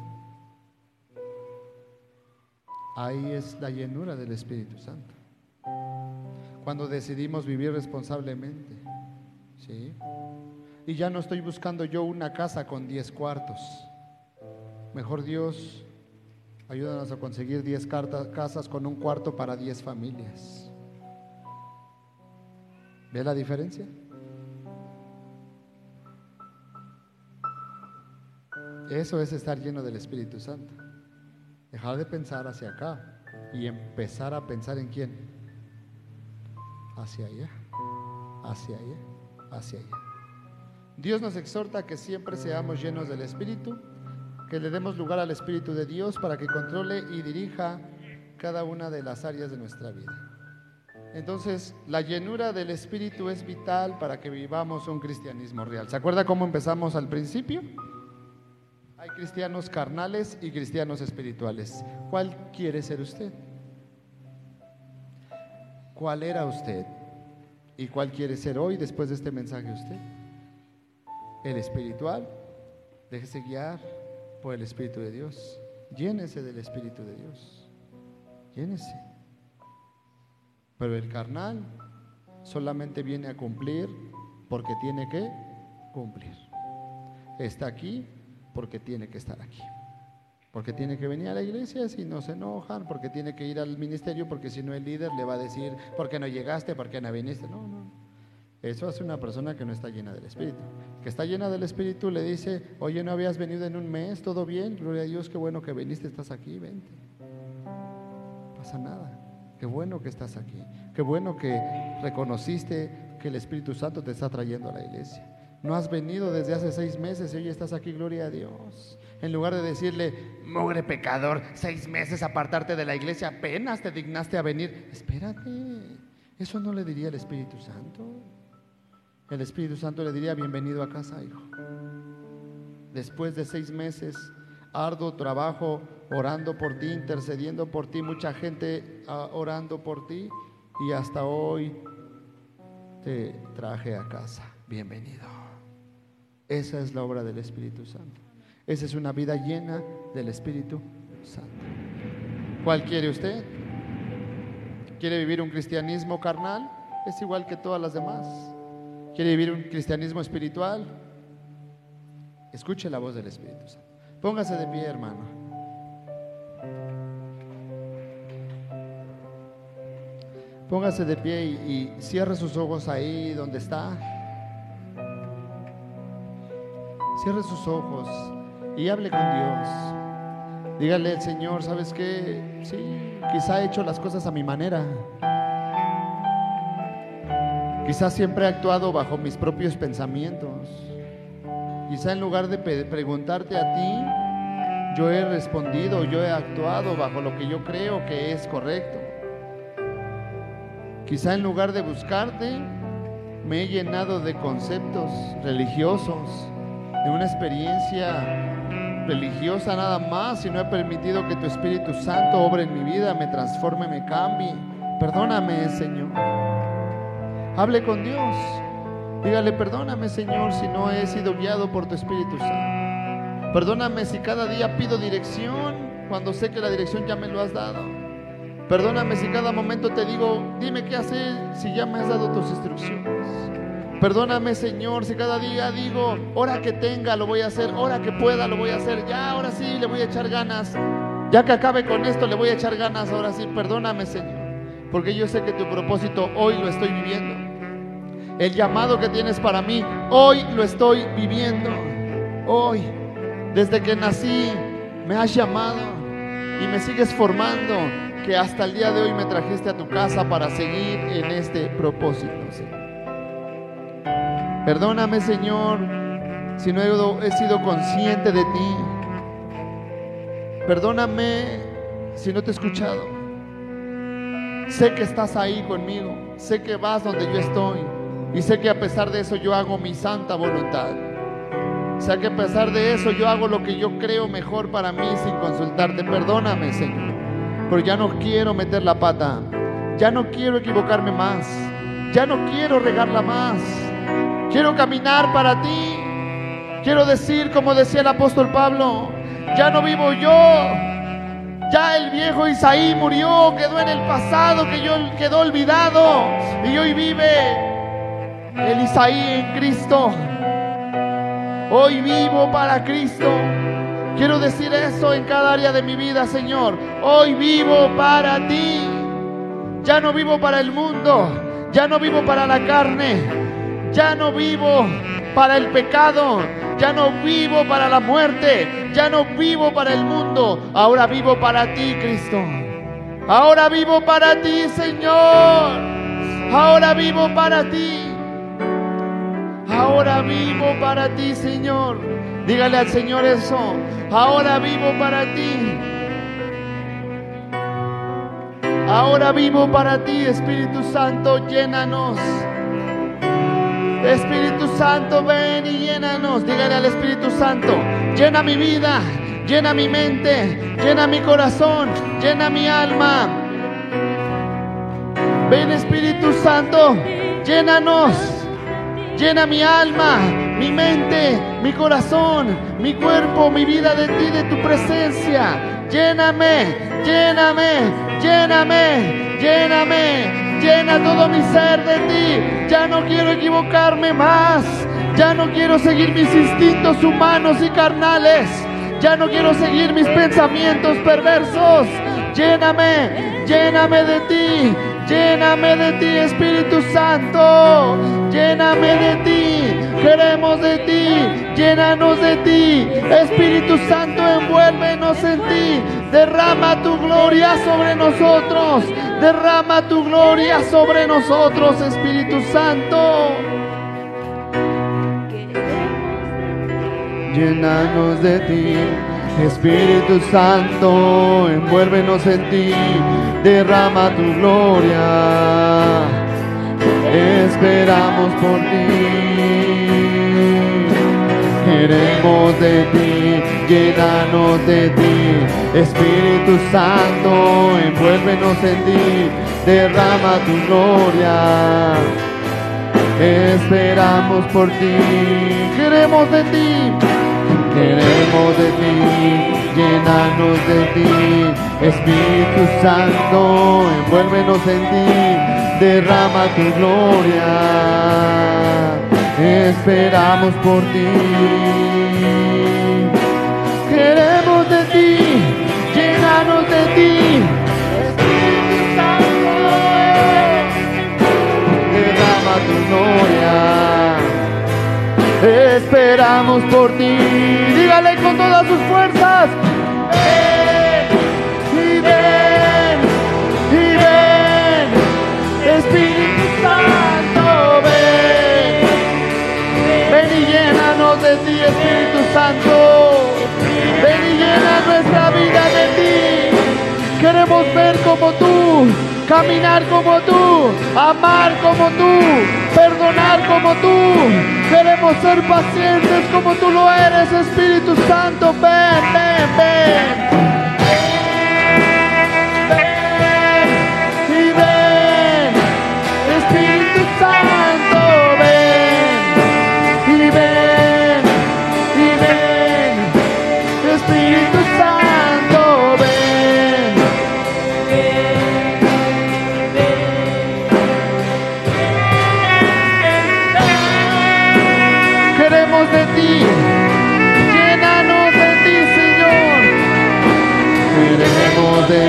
Ahí es la llenura del Espíritu Santo. Cuando decidimos vivir responsablemente, ¿sí? Y ya no estoy buscando yo una casa con 10 cuartos. Mejor Dios, ayúdanos a conseguir 10 casas con un cuarto para 10 familias. ¿Ve la diferencia? Eso es estar lleno del Espíritu Santo. Dejar de pensar hacia acá y empezar a pensar en quién. Hacia allá, hacia allá, hacia allá. Dios nos exhorta a que siempre seamos llenos del Espíritu, que le demos lugar al Espíritu de Dios para que controle y dirija cada una de las áreas de nuestra vida. Entonces, la llenura del Espíritu es vital para que vivamos un cristianismo real. ¿Se acuerda cómo empezamos al principio? Hay cristianos carnales y cristianos espirituales. ¿Cuál quiere ser usted? ¿Cuál era usted? ¿Y cuál quiere ser hoy después de este mensaje usted? El espiritual, déjese guiar por el Espíritu de Dios. Llénese del Espíritu de Dios. Llénese. Pero el carnal solamente viene a cumplir porque tiene que cumplir. Está aquí porque tiene que estar aquí. Porque tiene que venir a la iglesia si no se enojan, porque tiene que ir al ministerio, porque si no el líder le va a decir, ¿por qué no llegaste? ¿Por qué no viniste? No, no. Eso hace una persona que no está llena del Espíritu. Que está llena del Espíritu le dice, oye, no habías venido en un mes, todo bien, gloria a Dios, qué bueno que viniste, estás aquí, vente. No pasa nada. Qué bueno que estás aquí. Qué bueno que reconociste que el Espíritu Santo te está trayendo a la iglesia. No has venido desde hace seis meses y hoy estás aquí, gloria a Dios. En lugar de decirle, mugre pecador, seis meses apartarte de la iglesia, apenas te dignaste a venir. Espérate, eso no le diría el Espíritu Santo. El Espíritu Santo le diría, bienvenido a casa, hijo. Después de seis meses, arduo trabajo orando por ti, intercediendo por ti, mucha gente ah, orando por ti y hasta hoy te traje a casa. Bienvenido. Esa es la obra del Espíritu Santo. Esa es una vida llena del Espíritu Santo. ¿Cuál quiere usted? ¿Quiere vivir un cristianismo carnal? Es igual que todas las demás. ¿Quiere vivir un cristianismo espiritual? Escuche la voz del Espíritu Santo. Póngase de pie, hermano. Póngase de pie y, cierre sus ojos ahí donde está. Cierre sus ojos y hable con Dios. Dígale al Señor, ¿sabes qué? Sí, quizá he hecho las cosas a mi manera. Quizá siempre he actuado bajo mis propios pensamientos. Quizá en lugar de preguntarte a ti, yo he respondido, yo he actuado bajo lo que yo creo que es correcto. Quizá en lugar de buscarte, me he llenado de conceptos religiosos, de una experiencia religiosa nada más y no he permitido que tu Espíritu Santo obre en mi vida, me transforme, me cambie. Perdóname, Señor. Hable con Dios. Dígale, perdóname, Señor, si no he sido guiado por tu Espíritu Santo. Perdóname si cada día pido dirección cuando sé que la dirección ya me lo has dado. Perdóname si cada momento te digo, dime qué hacer si ya me has dado tus instrucciones. Perdóname, Señor, si cada día digo, hora que tenga lo voy a hacer, hora que pueda lo voy a hacer, ya ahora sí le voy a echar ganas. Ya que acabe con esto le voy a echar ganas, ahora sí, perdóname, Señor, porque yo sé que tu propósito hoy lo estoy viviendo. El llamado que tienes para mí, hoy lo estoy viviendo. Hoy, desde que nací, me has llamado y me sigues formando que hasta el día de hoy me trajiste a tu casa para seguir en este propósito, Perdóname, Señor, si no he sido consciente de ti. Perdóname si no te he escuchado. Sé que estás ahí conmigo, sé que vas donde yo estoy y sé que a pesar de eso yo hago mi santa voluntad. Sé que a pesar de eso yo hago lo que yo creo mejor para mí sin consultarte. Perdóname, Señor pero ya no quiero meter la pata, ya no quiero equivocarme más, ya no quiero regarla más, quiero caminar para ti, quiero decir como decía el apóstol Pablo, ya no vivo yo, ya el viejo Isaí murió, quedó en el pasado, que yo quedó olvidado. Y hoy vive el Isaí en Cristo. Hoy vivo para Cristo. Quiero decir eso en cada área de mi vida, Señor. Hoy vivo para ti. Ya no vivo para el mundo. Ya no vivo para la carne. Ya no vivo para el pecado. Ya no vivo para la muerte. Ya no vivo para el mundo. Ahora vivo para ti, Cristo. Ahora vivo para ti, Señor. Ahora vivo para ti. Ahora vivo para ti, Señor. Dígale al Señor eso. Ahora vivo para ti. Ahora vivo para ti, Espíritu Santo, llénanos. Espíritu Santo, ven y llénanos. Dígale al Espíritu Santo, llena mi vida, llena mi mente, llena mi corazón, llena mi alma. Ven Espíritu Santo, llénanos, llena mi alma, mi mente, mi corazón, mi cuerpo, mi vida de ti, de tu presencia. Lléname, lléname, lléname, lléname, llena todo mi ser de ti. Ya no quiero equivocarme más. Ya no quiero seguir mis instintos humanos y carnales. Ya no quiero seguir mis pensamientos perversos. Lléname, lléname de ti. Lléname de ti, Espíritu Santo. Lléname de ti. Queremos de ti. Llénanos de ti. Espíritu Santo, envuélvenos en ti. Derrama tu gloria sobre nosotros. Derrama tu gloria sobre nosotros, Espíritu Santo. Llénanos de ti. Espíritu Santo, envuélvenos en ti, derrama tu gloria. esperamos por ti. Queremos de ti, llénanos de ti, Espíritu Santo, envuélvenos en ti, derrama tu gloria. Esperamos por ti, queremos de ti, queremos de ti, llénanos de ti, Espíritu Santo, envuélvenos en ti, derrama tu gloria. Esperamos por ti, queremos de ti, llénanos de ti, Espíritu Santo, derrama tu gloria. Esperamos por ti, dígale con todas sus fuerzas. Ven y ven y ven, Espíritu Santo, ven. Ven y llénanos de ti, Espíritu Santo. Ven y llena nuestra vida de ti. Queremos ver como tú, caminar como tú, amar como tú, como tú. Queremos ser pacientes como tú lo eres, Espíritu Santo. Ven, ven. Ven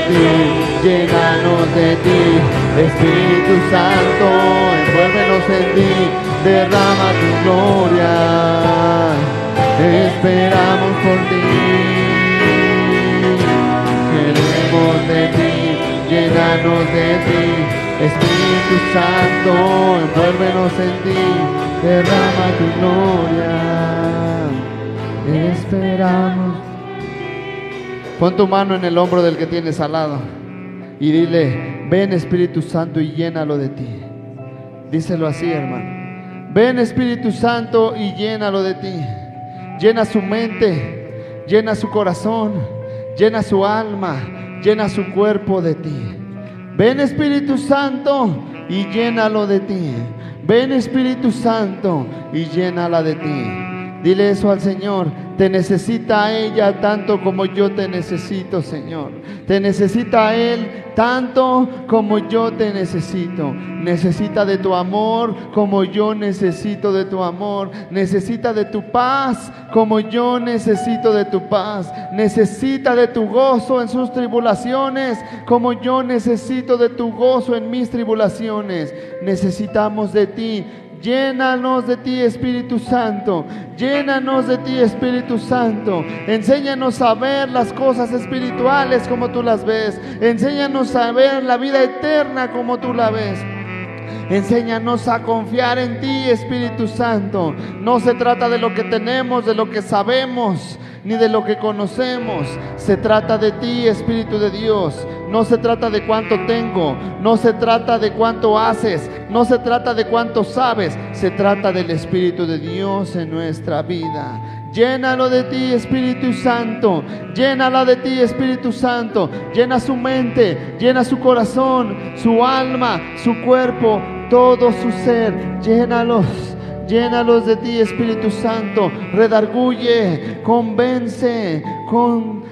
ti, de ti, Espíritu Santo, envuélvenos en ti, derrama tu gloria. Esperamos por ti. Queremos de ti, llénanos de ti, Espíritu Santo, envuélvenos en ti, derrama tu gloria. Esperamos. Pon tu mano en el hombro del que tienes al lado y dile, ven Espíritu Santo y llénalo de ti. Díselo así, hermano. Ven Espíritu Santo y llénalo de ti. Llena su mente, llena su corazón, llena su alma, llena su cuerpo de ti. Ven Espíritu Santo y llénalo de ti. Ven Espíritu Santo y llénala de ti. Dile eso al Señor. Te necesita ella tanto como yo te necesito, Señor. Te necesita Él tanto como yo te necesito. Necesita de tu amor como yo necesito de tu amor. Necesita de tu paz como yo necesito de tu paz. Necesita de tu gozo en sus tribulaciones como yo necesito de tu gozo en mis tribulaciones. Necesitamos de ti. Llénanos de ti, Espíritu Santo. Llénanos de ti, Espíritu Santo. Enséñanos a ver las cosas espirituales como tú las ves. Enséñanos a ver la vida eterna como tú la ves. Enséñanos a confiar en ti, Espíritu Santo. No se trata de lo que tenemos, de lo que sabemos, ni de lo que conocemos. Se trata de ti, Espíritu de Dios. No se trata de cuánto tengo, no se trata de cuánto haces, no se trata de cuánto sabes. Se trata del Espíritu de Dios en nuestra vida. Llénalo de ti, Espíritu Santo. Llénala de ti, Espíritu Santo. Llena su mente, llena su corazón, su alma, su cuerpo, todo su ser. Llénalos. Llénalos de ti, Espíritu Santo. Redarguye, convence, con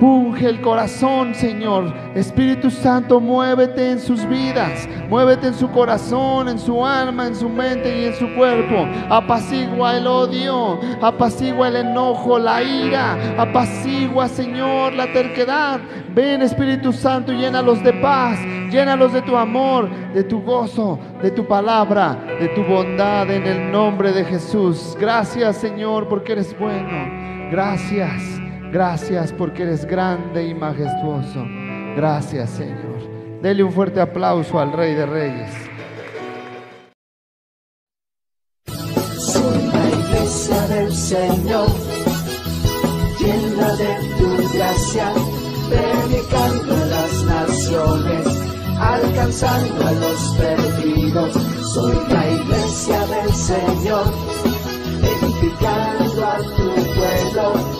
Punge el corazón, Señor. Espíritu Santo, muévete en sus vidas. Muévete en su corazón, en su alma, en su mente y en su cuerpo. Apacigua el odio, apacigua el enojo, la ira. Apacigua, Señor, la terquedad. Ven, Espíritu Santo, llénalos de paz. Llénalos de tu amor, de tu gozo, de tu palabra, de tu bondad en el nombre de Jesús. Gracias, Señor, porque eres bueno. Gracias. Gracias porque eres grande y majestuoso. Gracias, Señor. Dele un fuerte aplauso al Rey de Reyes. Soy la iglesia del Señor, llena de tu gracia, predicando a las naciones, alcanzando a los perdidos. Soy la iglesia del Señor, edificando a tu pueblo,